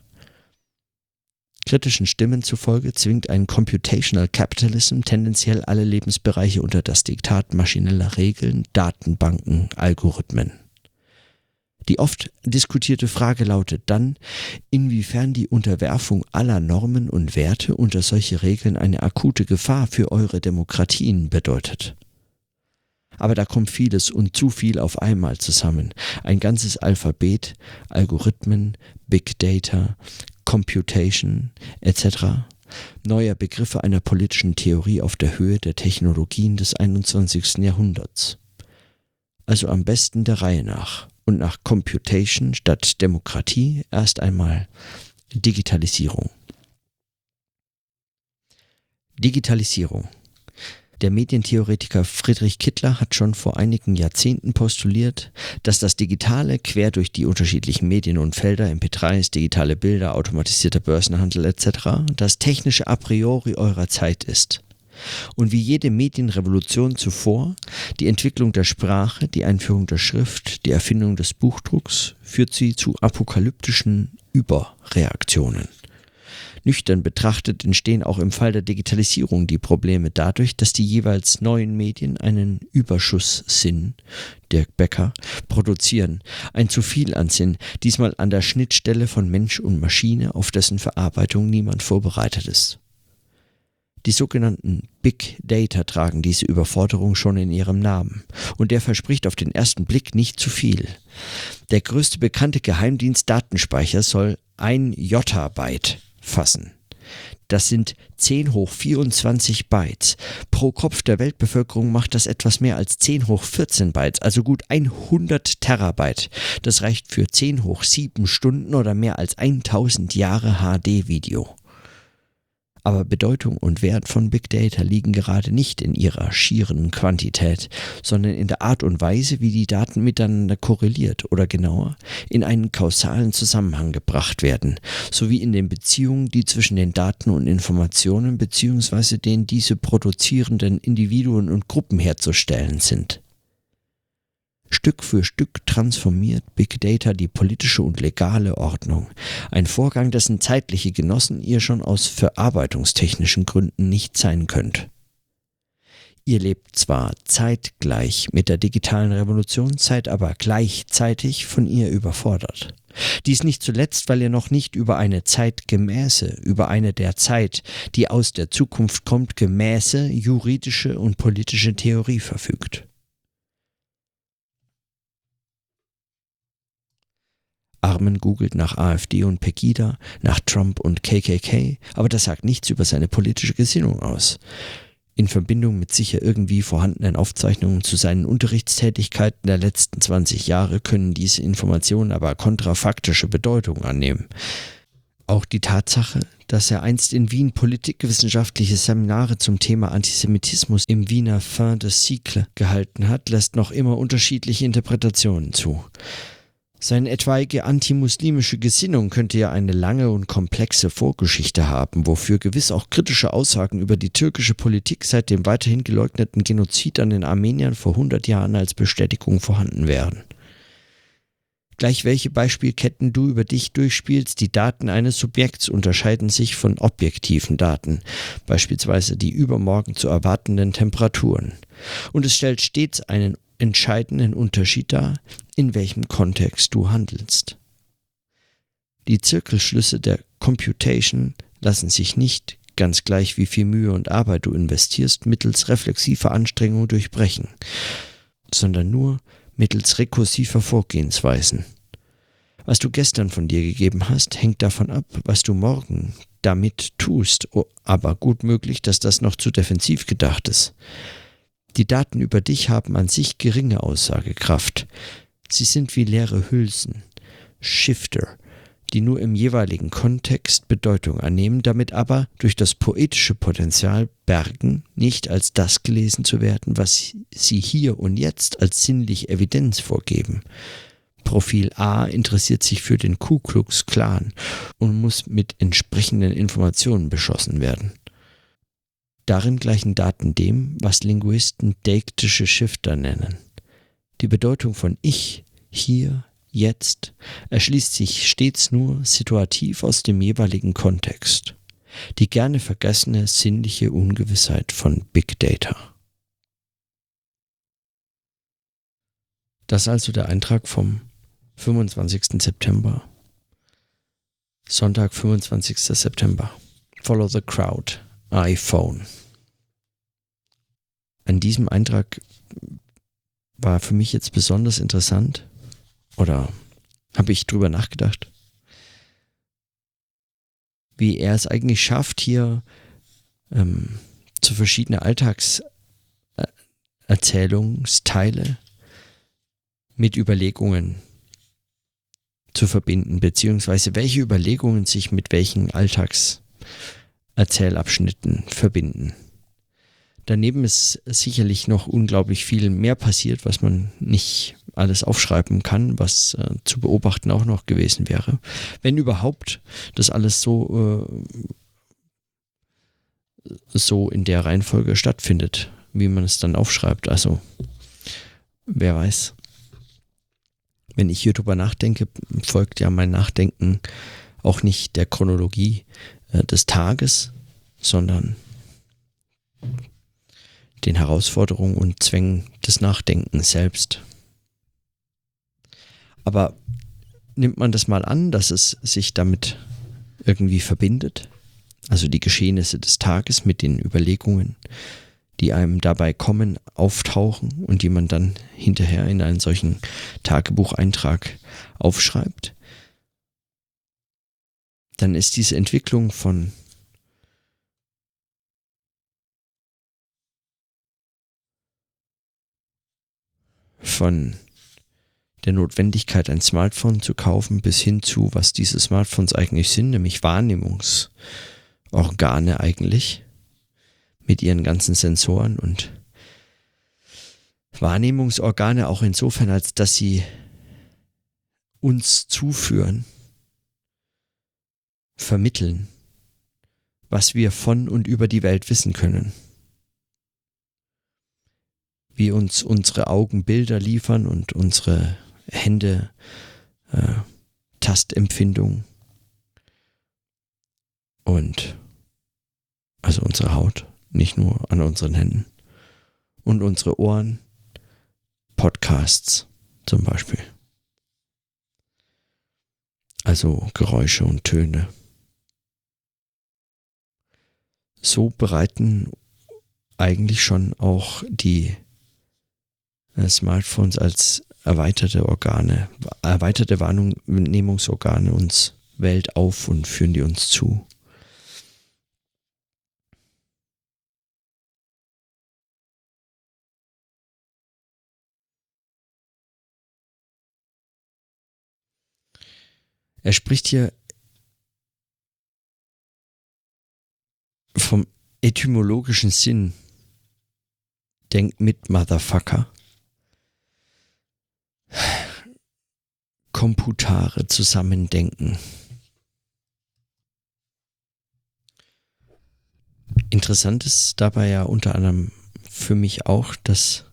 A: Kritischen Stimmen zufolge zwingt ein Computational Capitalism tendenziell alle Lebensbereiche unter das Diktat maschineller Regeln, Datenbanken, Algorithmen. Die oft diskutierte Frage lautet dann, inwiefern die Unterwerfung aller Normen und Werte unter solche Regeln eine akute Gefahr für eure Demokratien bedeutet. Aber da kommt vieles und zu viel auf einmal zusammen. Ein ganzes Alphabet, Algorithmen, Big Data, Computation etc. Neue Begriffe einer politischen Theorie auf der Höhe der Technologien des 21. Jahrhunderts. Also am besten der Reihe nach und nach Computation statt Demokratie erst einmal Digitalisierung. Digitalisierung. Der Medientheoretiker Friedrich Kittler hat schon vor einigen Jahrzehnten postuliert, dass das Digitale quer durch die unterschiedlichen Medien und Felder, MP3s, digitale Bilder, automatisierter Börsenhandel etc., das technische a priori eurer Zeit ist. Und wie jede Medienrevolution zuvor, die Entwicklung der Sprache, die Einführung der Schrift, die Erfindung des Buchdrucks führt sie zu apokalyptischen Überreaktionen. Nüchtern betrachtet entstehen auch im Fall der Digitalisierung die Probleme dadurch, dass die jeweils neuen Medien einen Überschusssinn, Dirk Becker, produzieren, ein zu viel an Sinn, diesmal an der Schnittstelle von Mensch und Maschine, auf dessen Verarbeitung niemand vorbereitet ist. Die sogenannten Big Data tragen diese Überforderung schon in ihrem Namen und der verspricht auf den ersten Blick nicht zu viel. Der größte bekannte Geheimdienst Datenspeicher soll ein Jottabyte fassen. Das sind 10 hoch 24 Bytes. Pro Kopf der Weltbevölkerung macht das etwas mehr als 10 hoch 14 Bytes, also gut 100 Terabyte. Das reicht für 10 hoch 7 Stunden oder mehr als 1000 Jahre HD-Video. Aber Bedeutung und Wert von Big Data liegen gerade nicht in ihrer schieren Quantität, sondern in der Art und Weise, wie die Daten miteinander korreliert oder genauer in einen kausalen Zusammenhang gebracht werden, sowie in den Beziehungen, die zwischen den Daten und Informationen bzw. den diese produzierenden Individuen und Gruppen herzustellen sind. Stück für Stück transformiert Big Data die politische und legale Ordnung. Ein Vorgang, dessen zeitliche Genossen ihr schon aus verarbeitungstechnischen Gründen nicht sein könnt. Ihr lebt zwar zeitgleich mit der digitalen Revolution, seid aber gleichzeitig von ihr überfordert. Dies nicht zuletzt, weil ihr noch nicht über eine zeitgemäße, über eine der Zeit, die aus der Zukunft kommt, gemäße juridische und politische Theorie verfügt. Armen googelt nach AfD und Pegida, nach Trump und KKK, aber das sagt nichts über seine politische Gesinnung aus. In Verbindung mit sicher irgendwie vorhandenen Aufzeichnungen zu seinen Unterrichtstätigkeiten der letzten 20 Jahre können diese Informationen aber kontrafaktische Bedeutung annehmen. Auch die Tatsache, dass er einst in Wien politikwissenschaftliche Seminare zum Thema Antisemitismus im Wiener Fin de Cycle gehalten hat, lässt noch immer unterschiedliche Interpretationen zu. Seine etwaige antimuslimische Gesinnung könnte ja eine lange und komplexe Vorgeschichte haben, wofür gewiss auch kritische Aussagen über die türkische Politik seit dem weiterhin geleugneten Genozid an den Armeniern vor 100 Jahren als Bestätigung vorhanden wären. Gleich welche Beispielketten du über dich durchspielst, die Daten eines Subjekts unterscheiden sich von objektiven Daten, beispielsweise die übermorgen zu erwartenden Temperaturen. Und es stellt stets einen entscheidenden Unterschied dar, in welchem Kontext du handelst. Die Zirkelschlüsse der Computation lassen sich nicht, ganz gleich wie viel Mühe und Arbeit du investierst, mittels reflexiver Anstrengung durchbrechen, sondern nur mittels rekursiver Vorgehensweisen. Was du gestern von dir gegeben hast, hängt davon ab, was du morgen damit tust, aber gut möglich, dass das noch zu defensiv gedacht ist. Die Daten über dich haben an sich geringe Aussagekraft. Sie sind wie leere Hülsen, Shifter, die nur im jeweiligen Kontext Bedeutung annehmen, damit aber durch das poetische Potenzial bergen, nicht als das gelesen zu werden, was sie hier und jetzt als sinnliche Evidenz vorgeben. Profil A interessiert sich für den Ku Klux Klan und muss mit entsprechenden Informationen beschossen werden. Darin gleichen Daten dem, was Linguisten deiktische Shifter nennen. Die Bedeutung von Ich, hier, jetzt erschließt sich stets nur situativ aus dem jeweiligen Kontext. Die gerne vergessene sinnliche Ungewissheit von Big Data. Das also der Eintrag vom 25. September. Sonntag, 25. September. Follow the crowd iPhone. An diesem Eintrag war für mich jetzt besonders interessant oder habe ich drüber nachgedacht, wie er es eigentlich schafft, hier ähm, zu verschiedenen Alltagserzählungsteile mit Überlegungen zu verbinden, beziehungsweise welche Überlegungen sich mit welchen Alltagserzählabschnitten verbinden. Daneben ist sicherlich noch unglaublich viel mehr passiert, was man nicht alles aufschreiben kann, was äh, zu beobachten auch noch gewesen wäre. Wenn überhaupt das alles so, äh, so in der Reihenfolge stattfindet, wie man es dann aufschreibt. Also, wer weiß. Wenn ich hier drüber nachdenke, folgt ja mein Nachdenken auch nicht der Chronologie des Tages, sondern den Herausforderungen und Zwängen des Nachdenkens selbst. Aber nimmt man das mal an, dass es sich damit irgendwie verbindet, also die Geschehnisse des Tages mit den Überlegungen, die einem dabei kommen, auftauchen und die man dann hinterher in einen solchen Tagebucheintrag aufschreibt, dann ist diese Entwicklung von von der Notwendigkeit, ein Smartphone zu kaufen, bis hin zu, was diese Smartphones eigentlich sind, nämlich Wahrnehmungsorgane eigentlich, mit ihren ganzen Sensoren und Wahrnehmungsorgane auch insofern, als dass sie uns zuführen, vermitteln, was wir von und über die Welt wissen können wie uns unsere Augen Bilder liefern und unsere Hände äh, Tastempfindung und also unsere Haut, nicht nur an unseren Händen und unsere Ohren, Podcasts zum Beispiel. Also Geräusche und Töne. So bereiten eigentlich schon auch die äh, Smartphones als erweiterte Organe, erweiterte Wahrnehmungsorgane uns Welt auf und führen die uns zu. Er spricht hier vom etymologischen Sinn. Denk mit, Motherfucker. Komputare zusammendenken. Interessant ist dabei ja unter anderem für mich auch, dass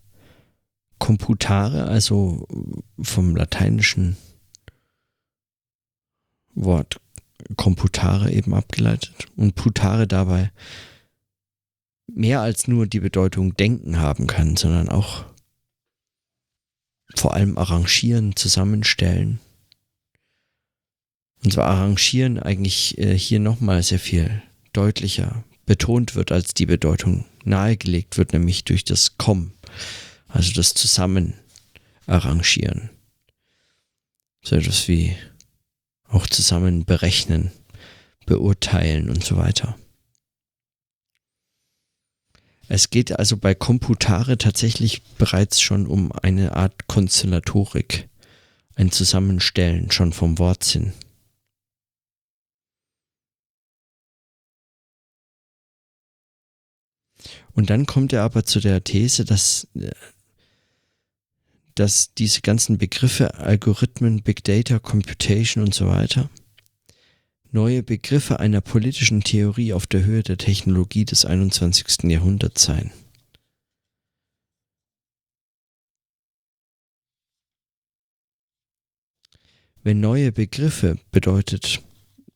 A: Komputare, also vom lateinischen Wort Komputare eben abgeleitet und Putare dabei mehr als nur die Bedeutung denken haben kann, sondern auch vor allem arrangieren, zusammenstellen. Und zwar arrangieren eigentlich äh, hier nochmal sehr viel deutlicher betont wird, als die Bedeutung nahegelegt wird, nämlich durch das Kommen, also das Zusammen arrangieren. So etwas wie auch zusammen berechnen, beurteilen und so weiter. Es geht also bei Komputare tatsächlich bereits schon um eine Art Konstellatorik, ein Zusammenstellen schon vom Wortsinn. Und dann kommt er aber zu der These, dass, dass diese ganzen Begriffe, Algorithmen, Big Data, Computation und so weiter, neue Begriffe einer politischen Theorie auf der Höhe der Technologie des 21. Jahrhunderts sein. Wenn neue Begriffe bedeutet,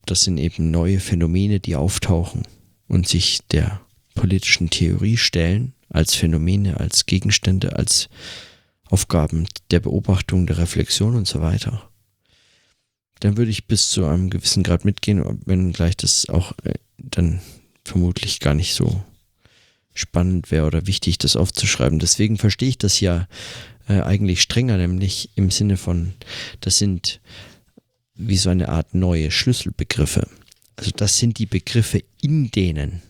A: das sind eben neue Phänomene, die auftauchen und sich der politischen Theorie stellen, als Phänomene, als Gegenstände, als Aufgaben der Beobachtung, der Reflexion und so weiter dann würde ich bis zu einem gewissen Grad mitgehen, wenn gleich das auch äh, dann vermutlich gar nicht so spannend wäre oder wichtig, das aufzuschreiben. Deswegen verstehe ich das ja äh, eigentlich strenger, nämlich im Sinne von, das sind wie so eine Art neue Schlüsselbegriffe. Also das sind die Begriffe, in denen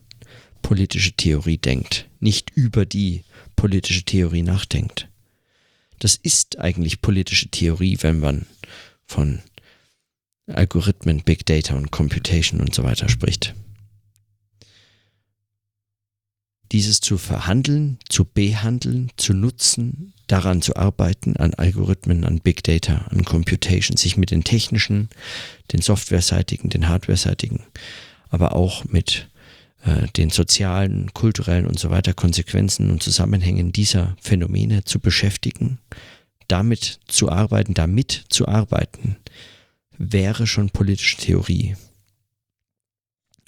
A: politische Theorie denkt, nicht über die politische Theorie nachdenkt. Das ist eigentlich politische Theorie, wenn man von Algorithmen, Big Data und Computation und so weiter spricht. Dieses zu verhandeln, zu behandeln, zu nutzen, daran zu arbeiten, an Algorithmen, an Big Data, an Computation, sich mit den technischen, den softwareseitigen, den hardwareseitigen, aber auch mit äh, den sozialen, kulturellen und so weiter Konsequenzen und Zusammenhängen dieser Phänomene zu beschäftigen, damit zu arbeiten, damit zu arbeiten, wäre schon politische Theorie.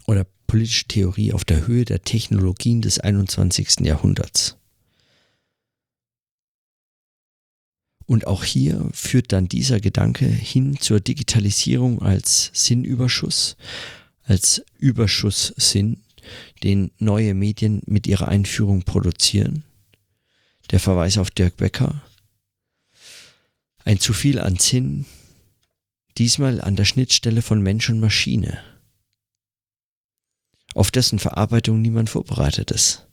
A: Oder politische Theorie auf der Höhe der Technologien des 21. Jahrhunderts. Und auch hier führt dann dieser Gedanke hin zur Digitalisierung als Sinnüberschuss, als Überschusssinn, den neue Medien mit ihrer Einführung produzieren. Der Verweis auf Dirk Becker. Ein zu viel an Sinn, diesmal an der Schnittstelle von Mensch und Maschine, auf dessen Verarbeitung niemand vorbereitet ist.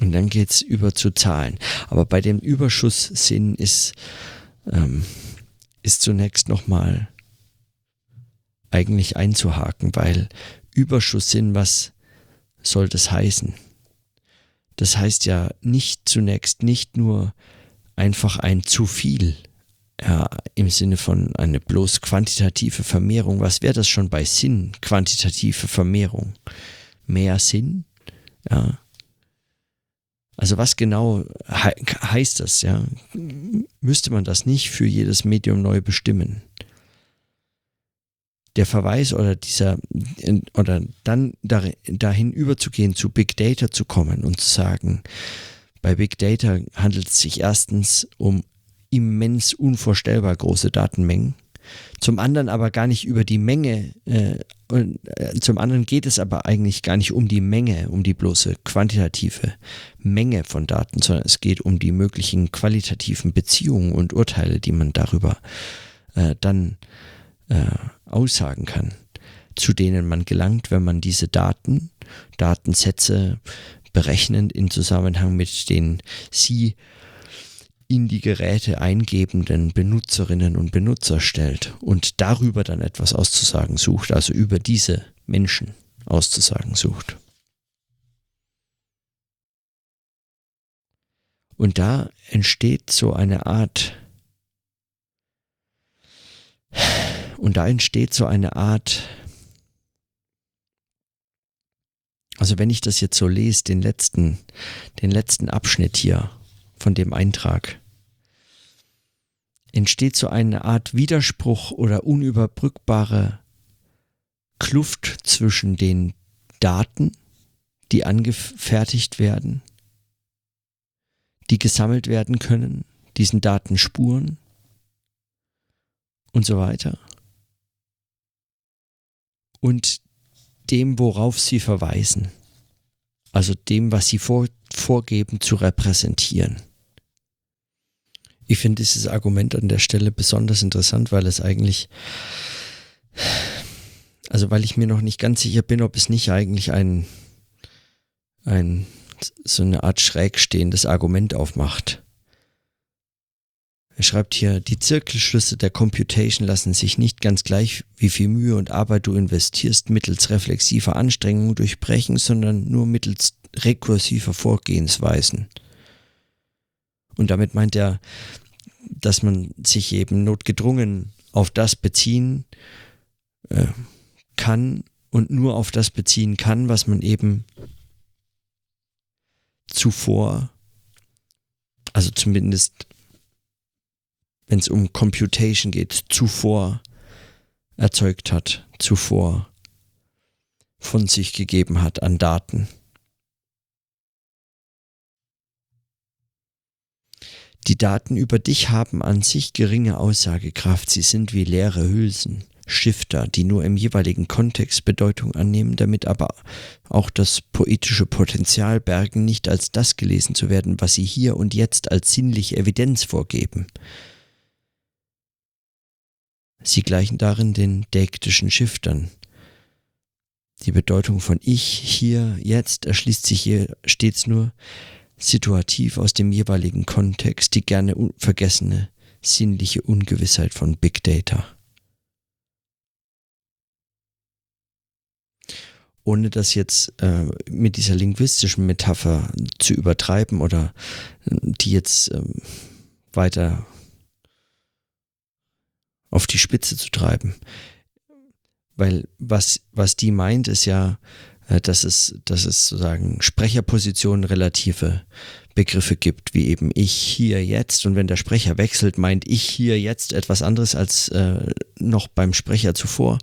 A: Und dann geht's über zu Zahlen. Aber bei dem Überschusssinn ist, ähm, ist zunächst nochmal eigentlich einzuhaken, weil Überschusssinn, was soll das heißen? Das heißt ja nicht zunächst nicht nur einfach ein zu viel, ja, im Sinne von eine bloß quantitative Vermehrung. Was wäre das schon bei Sinn, quantitative Vermehrung? Mehr Sinn? Ja. Also was genau he heißt das, ja? Müsste man das nicht für jedes Medium neu bestimmen? der Verweis oder dieser oder dann dahin überzugehen, zu Big Data zu kommen und zu sagen, bei Big Data handelt es sich erstens um immens unvorstellbar große Datenmengen. Zum anderen aber gar nicht über die Menge. Äh, und, äh, zum anderen geht es aber eigentlich gar nicht um die Menge, um die bloße quantitative Menge von Daten, sondern es geht um die möglichen qualitativen Beziehungen und Urteile, die man darüber äh, dann äh, aussagen kann, zu denen man gelangt, wenn man diese Daten, Datensätze berechnend in Zusammenhang mit den sie in die Geräte eingebenden Benutzerinnen und Benutzer stellt und darüber dann etwas auszusagen sucht, also über diese Menschen auszusagen sucht. Und da entsteht so eine Art Und da entsteht so eine Art, also wenn ich das jetzt so lese, den letzten, den letzten Abschnitt hier von dem Eintrag, entsteht so eine Art Widerspruch oder unüberbrückbare Kluft zwischen den Daten, die angefertigt werden, die gesammelt werden können, diesen Datenspuren und so weiter und dem, worauf sie verweisen. Also dem, was sie vor, vorgeben zu repräsentieren. Ich finde dieses Argument an der Stelle besonders interessant, weil es eigentlich, also weil ich mir noch nicht ganz sicher bin, ob es nicht eigentlich ein, ein so eine Art schräg stehendes Argument aufmacht. Er schreibt hier, die Zirkelschlüsse der Computation lassen sich nicht ganz gleich, wie viel Mühe und Arbeit du investierst, mittels reflexiver Anstrengung durchbrechen, sondern nur mittels rekursiver Vorgehensweisen. Und damit meint er, dass man sich eben notgedrungen auf das beziehen äh, kann und nur auf das beziehen kann, was man eben zuvor, also zumindest wenn es um Computation geht, zuvor erzeugt hat, zuvor von sich gegeben hat an Daten. Die Daten über dich haben an sich geringe Aussagekraft, sie sind wie leere Hülsen, Shifter, die nur im jeweiligen Kontext Bedeutung annehmen, damit aber auch das poetische Potenzial bergen, nicht als das gelesen zu werden, was sie hier und jetzt als sinnliche Evidenz vorgeben. Sie gleichen darin den dektischen Shiftern. Die Bedeutung von ich, hier, jetzt erschließt sich hier stets nur situativ aus dem jeweiligen Kontext, die gerne vergessene sinnliche Ungewissheit von Big Data. Ohne das jetzt äh, mit dieser linguistischen Metapher zu übertreiben oder äh, die jetzt äh, weiter auf die Spitze zu treiben. Weil was, was die meint, ist ja, dass es, dass es sozusagen Sprecherpositionen relative Begriffe gibt, wie eben ich hier jetzt. Und wenn der Sprecher wechselt, meint ich hier jetzt etwas anderes als äh, noch beim Sprecher zuvor,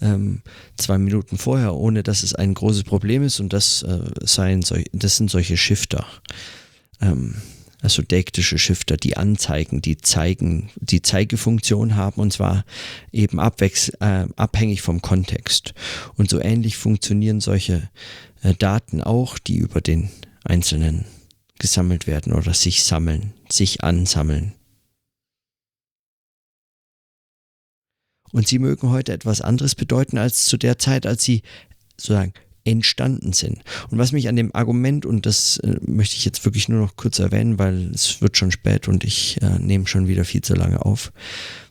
A: ähm, zwei Minuten vorher, ohne dass es ein großes Problem ist. Und das, äh, seien das sind solche Shifter. Ähm, also dektische Shifter, die anzeigen, die zeigen, die Zeigefunktion haben und zwar eben abwechs äh, abhängig vom Kontext. Und so ähnlich funktionieren solche äh, Daten auch, die über den einzelnen gesammelt werden oder sich sammeln, sich ansammeln. Und sie mögen heute etwas anderes bedeuten als zu der Zeit, als sie sozusagen entstanden sind. Und was mich an dem Argument, und das äh, möchte ich jetzt wirklich nur noch kurz erwähnen, weil es wird schon spät und ich äh, nehme schon wieder viel zu lange auf,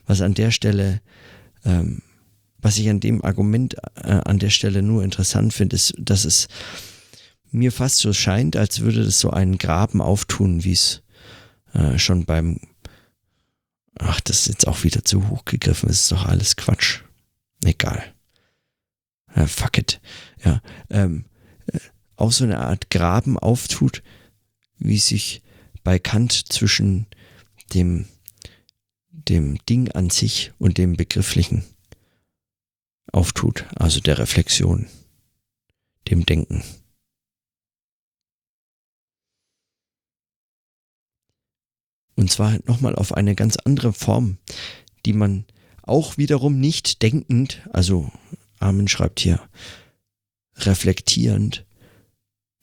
A: was an der Stelle, ähm, was ich an dem Argument äh, an der Stelle nur interessant finde, ist, dass es mir fast so scheint, als würde es so einen Graben auftun, wie es äh, schon beim Ach, das ist jetzt auch wieder zu hoch gegriffen. Das ist doch alles Quatsch. Egal. Fuck it. Ja, ähm, äh, auch so eine Art Graben auftut, wie sich bei Kant zwischen dem, dem Ding an sich und dem Begrifflichen auftut, also der Reflexion, dem Denken. Und zwar nochmal auf eine ganz andere Form, die man auch wiederum nicht denkend, also Armin schreibt hier, reflektierend,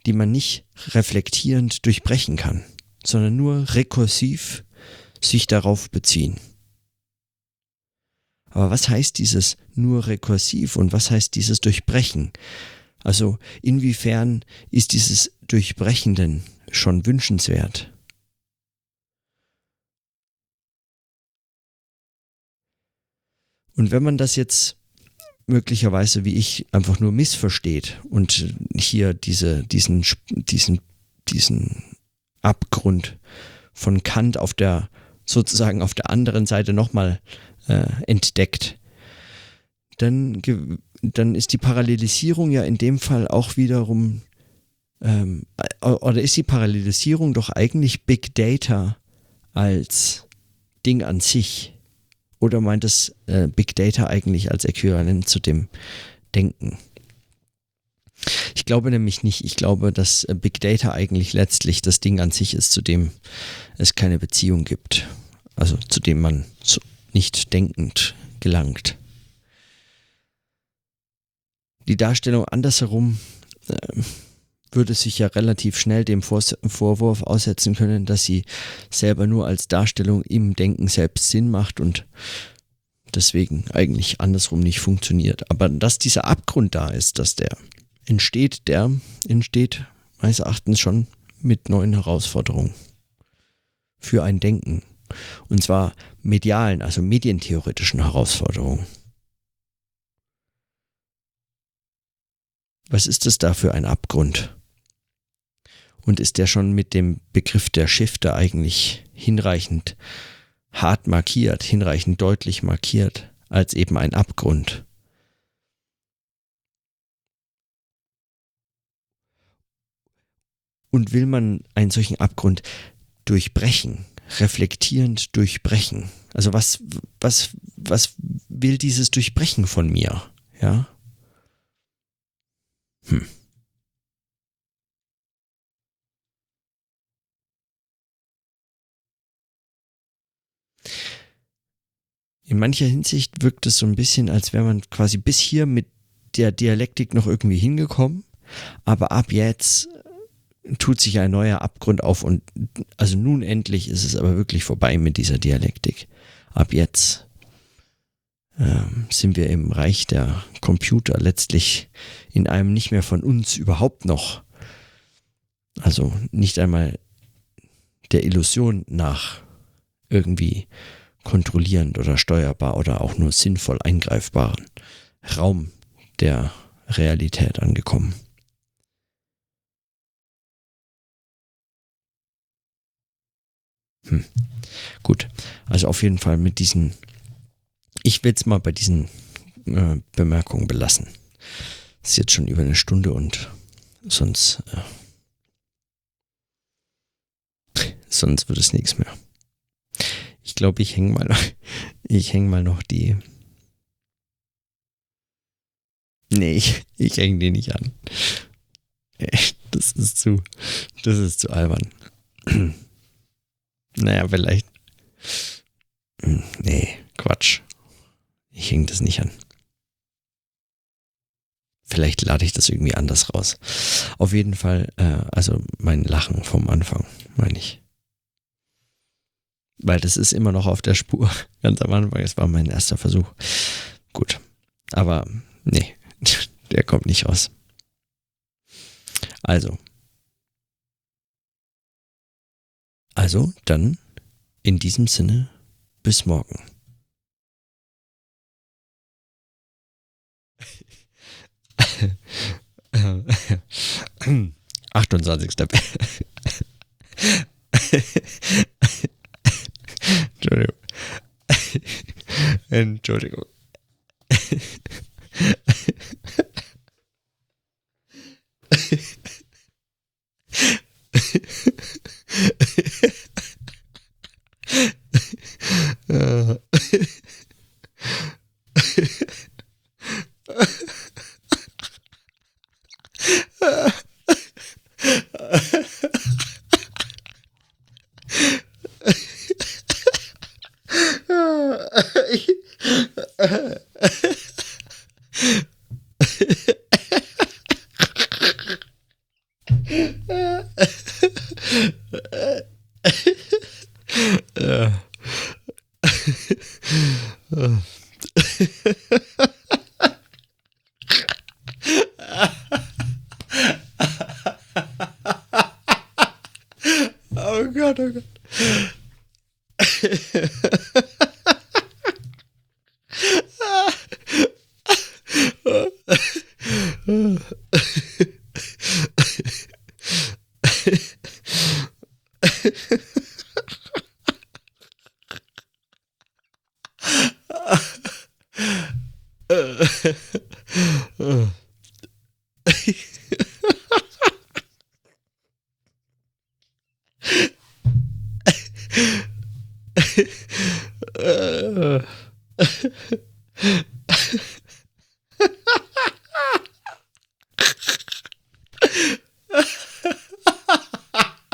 A: die man nicht reflektierend durchbrechen kann, sondern nur rekursiv sich darauf beziehen. Aber was heißt dieses nur rekursiv und was heißt dieses Durchbrechen? Also inwiefern ist dieses Durchbrechenden schon wünschenswert? Und wenn man das jetzt möglicherweise wie ich einfach nur missversteht und hier diese, diesen, diesen, diesen Abgrund von Kant auf der sozusagen auf der anderen Seite nochmal äh, entdeckt, dann, dann ist die Parallelisierung ja in dem Fall auch wiederum, ähm, oder ist die Parallelisierung doch eigentlich Big Data als Ding an sich? Oder meint es äh, Big Data eigentlich als Äquivalent zu dem Denken? Ich glaube nämlich nicht. Ich glaube, dass äh, Big Data eigentlich letztlich das Ding an sich ist, zu dem es keine Beziehung gibt. Also zu dem man so nicht denkend gelangt. Die Darstellung andersherum äh, würde sich ja relativ schnell dem Vorwurf aussetzen können, dass sie selber nur als Darstellung im Denken selbst Sinn macht und deswegen eigentlich andersrum nicht funktioniert. Aber dass dieser Abgrund da ist, dass der entsteht, der entsteht meines Erachtens schon mit neuen Herausforderungen für ein Denken. Und zwar medialen, also medientheoretischen Herausforderungen. Was ist es da für ein Abgrund? Und ist der schon mit dem Begriff der Shifter eigentlich hinreichend hart markiert, hinreichend deutlich markiert, als eben ein Abgrund? Und will man einen solchen Abgrund durchbrechen, reflektierend durchbrechen? Also was, was, was will dieses Durchbrechen von mir? Ja? Hm. In mancher Hinsicht wirkt es so ein bisschen, als wäre man quasi bis hier mit der Dialektik noch irgendwie hingekommen, aber ab jetzt tut sich ein neuer Abgrund auf und also nun endlich ist es aber wirklich vorbei mit dieser Dialektik. Ab jetzt ähm, sind wir im Reich der Computer letztlich in einem nicht mehr von uns überhaupt noch, also nicht einmal der Illusion nach irgendwie kontrollierend oder steuerbar oder auch nur sinnvoll eingreifbaren Raum der Realität angekommen. Hm. Gut, also auf jeden Fall mit diesen, ich will es mal bei diesen äh, Bemerkungen belassen. Es ist jetzt schon über eine Stunde und sonst, äh, sonst wird es nichts mehr. Ich glaube, ich hänge mal, (laughs) ich hänge mal noch die. Nee, ich, ich hänge die nicht an. Das ist zu, das ist zu albern. (clears throat) Naja, vielleicht. Hm, nee, Quatsch. Ich hänge das nicht an. Vielleicht lade ich das irgendwie anders raus. Auf jeden Fall, äh, also mein Lachen vom Anfang, meine ich. Weil das ist immer noch auf der Spur. (laughs) Ganz am Anfang, es war mein erster Versuch. Gut. Aber nee, (laughs) der kommt nicht raus. Also, Also dann in diesem Sinne, bis morgen. (laughs) Achtundzwanzigster. Entschuldigung. oh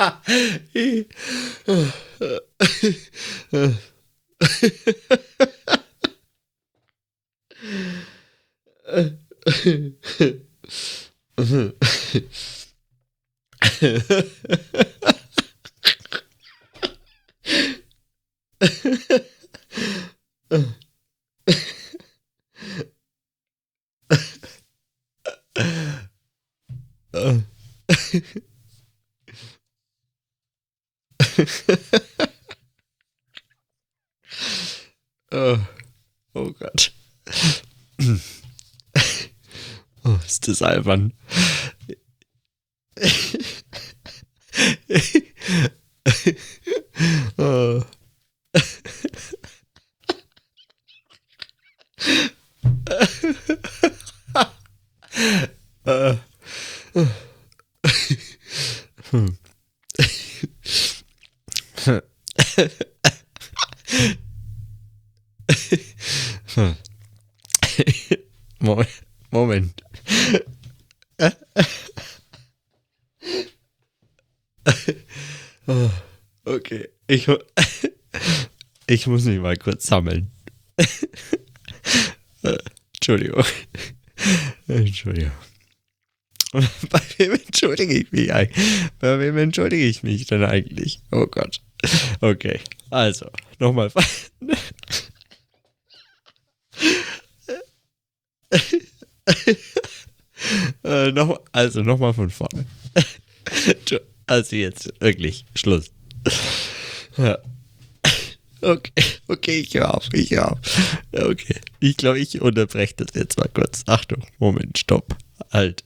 A: (laughs) あっ。Albern. oh. uh. Moment. Moment. okay, ich, ich muss mich mal kurz sammeln. (laughs) Entschuldigung. Entschuldigung. (laughs) Bei wem entschuldige ich mich eigentlich? Bei wem entschuldige ich mich denn eigentlich? Oh Gott. Okay, also, nochmal. (laughs) äh, noch, also nochmal von vorne. also jetzt wirklich Schluss. Ja. Okay, (laughs) okay, ich höre auf, ich höre auf. Okay, ich glaube, ich unterbreche das jetzt mal kurz. Achtung, Moment, stopp, halt.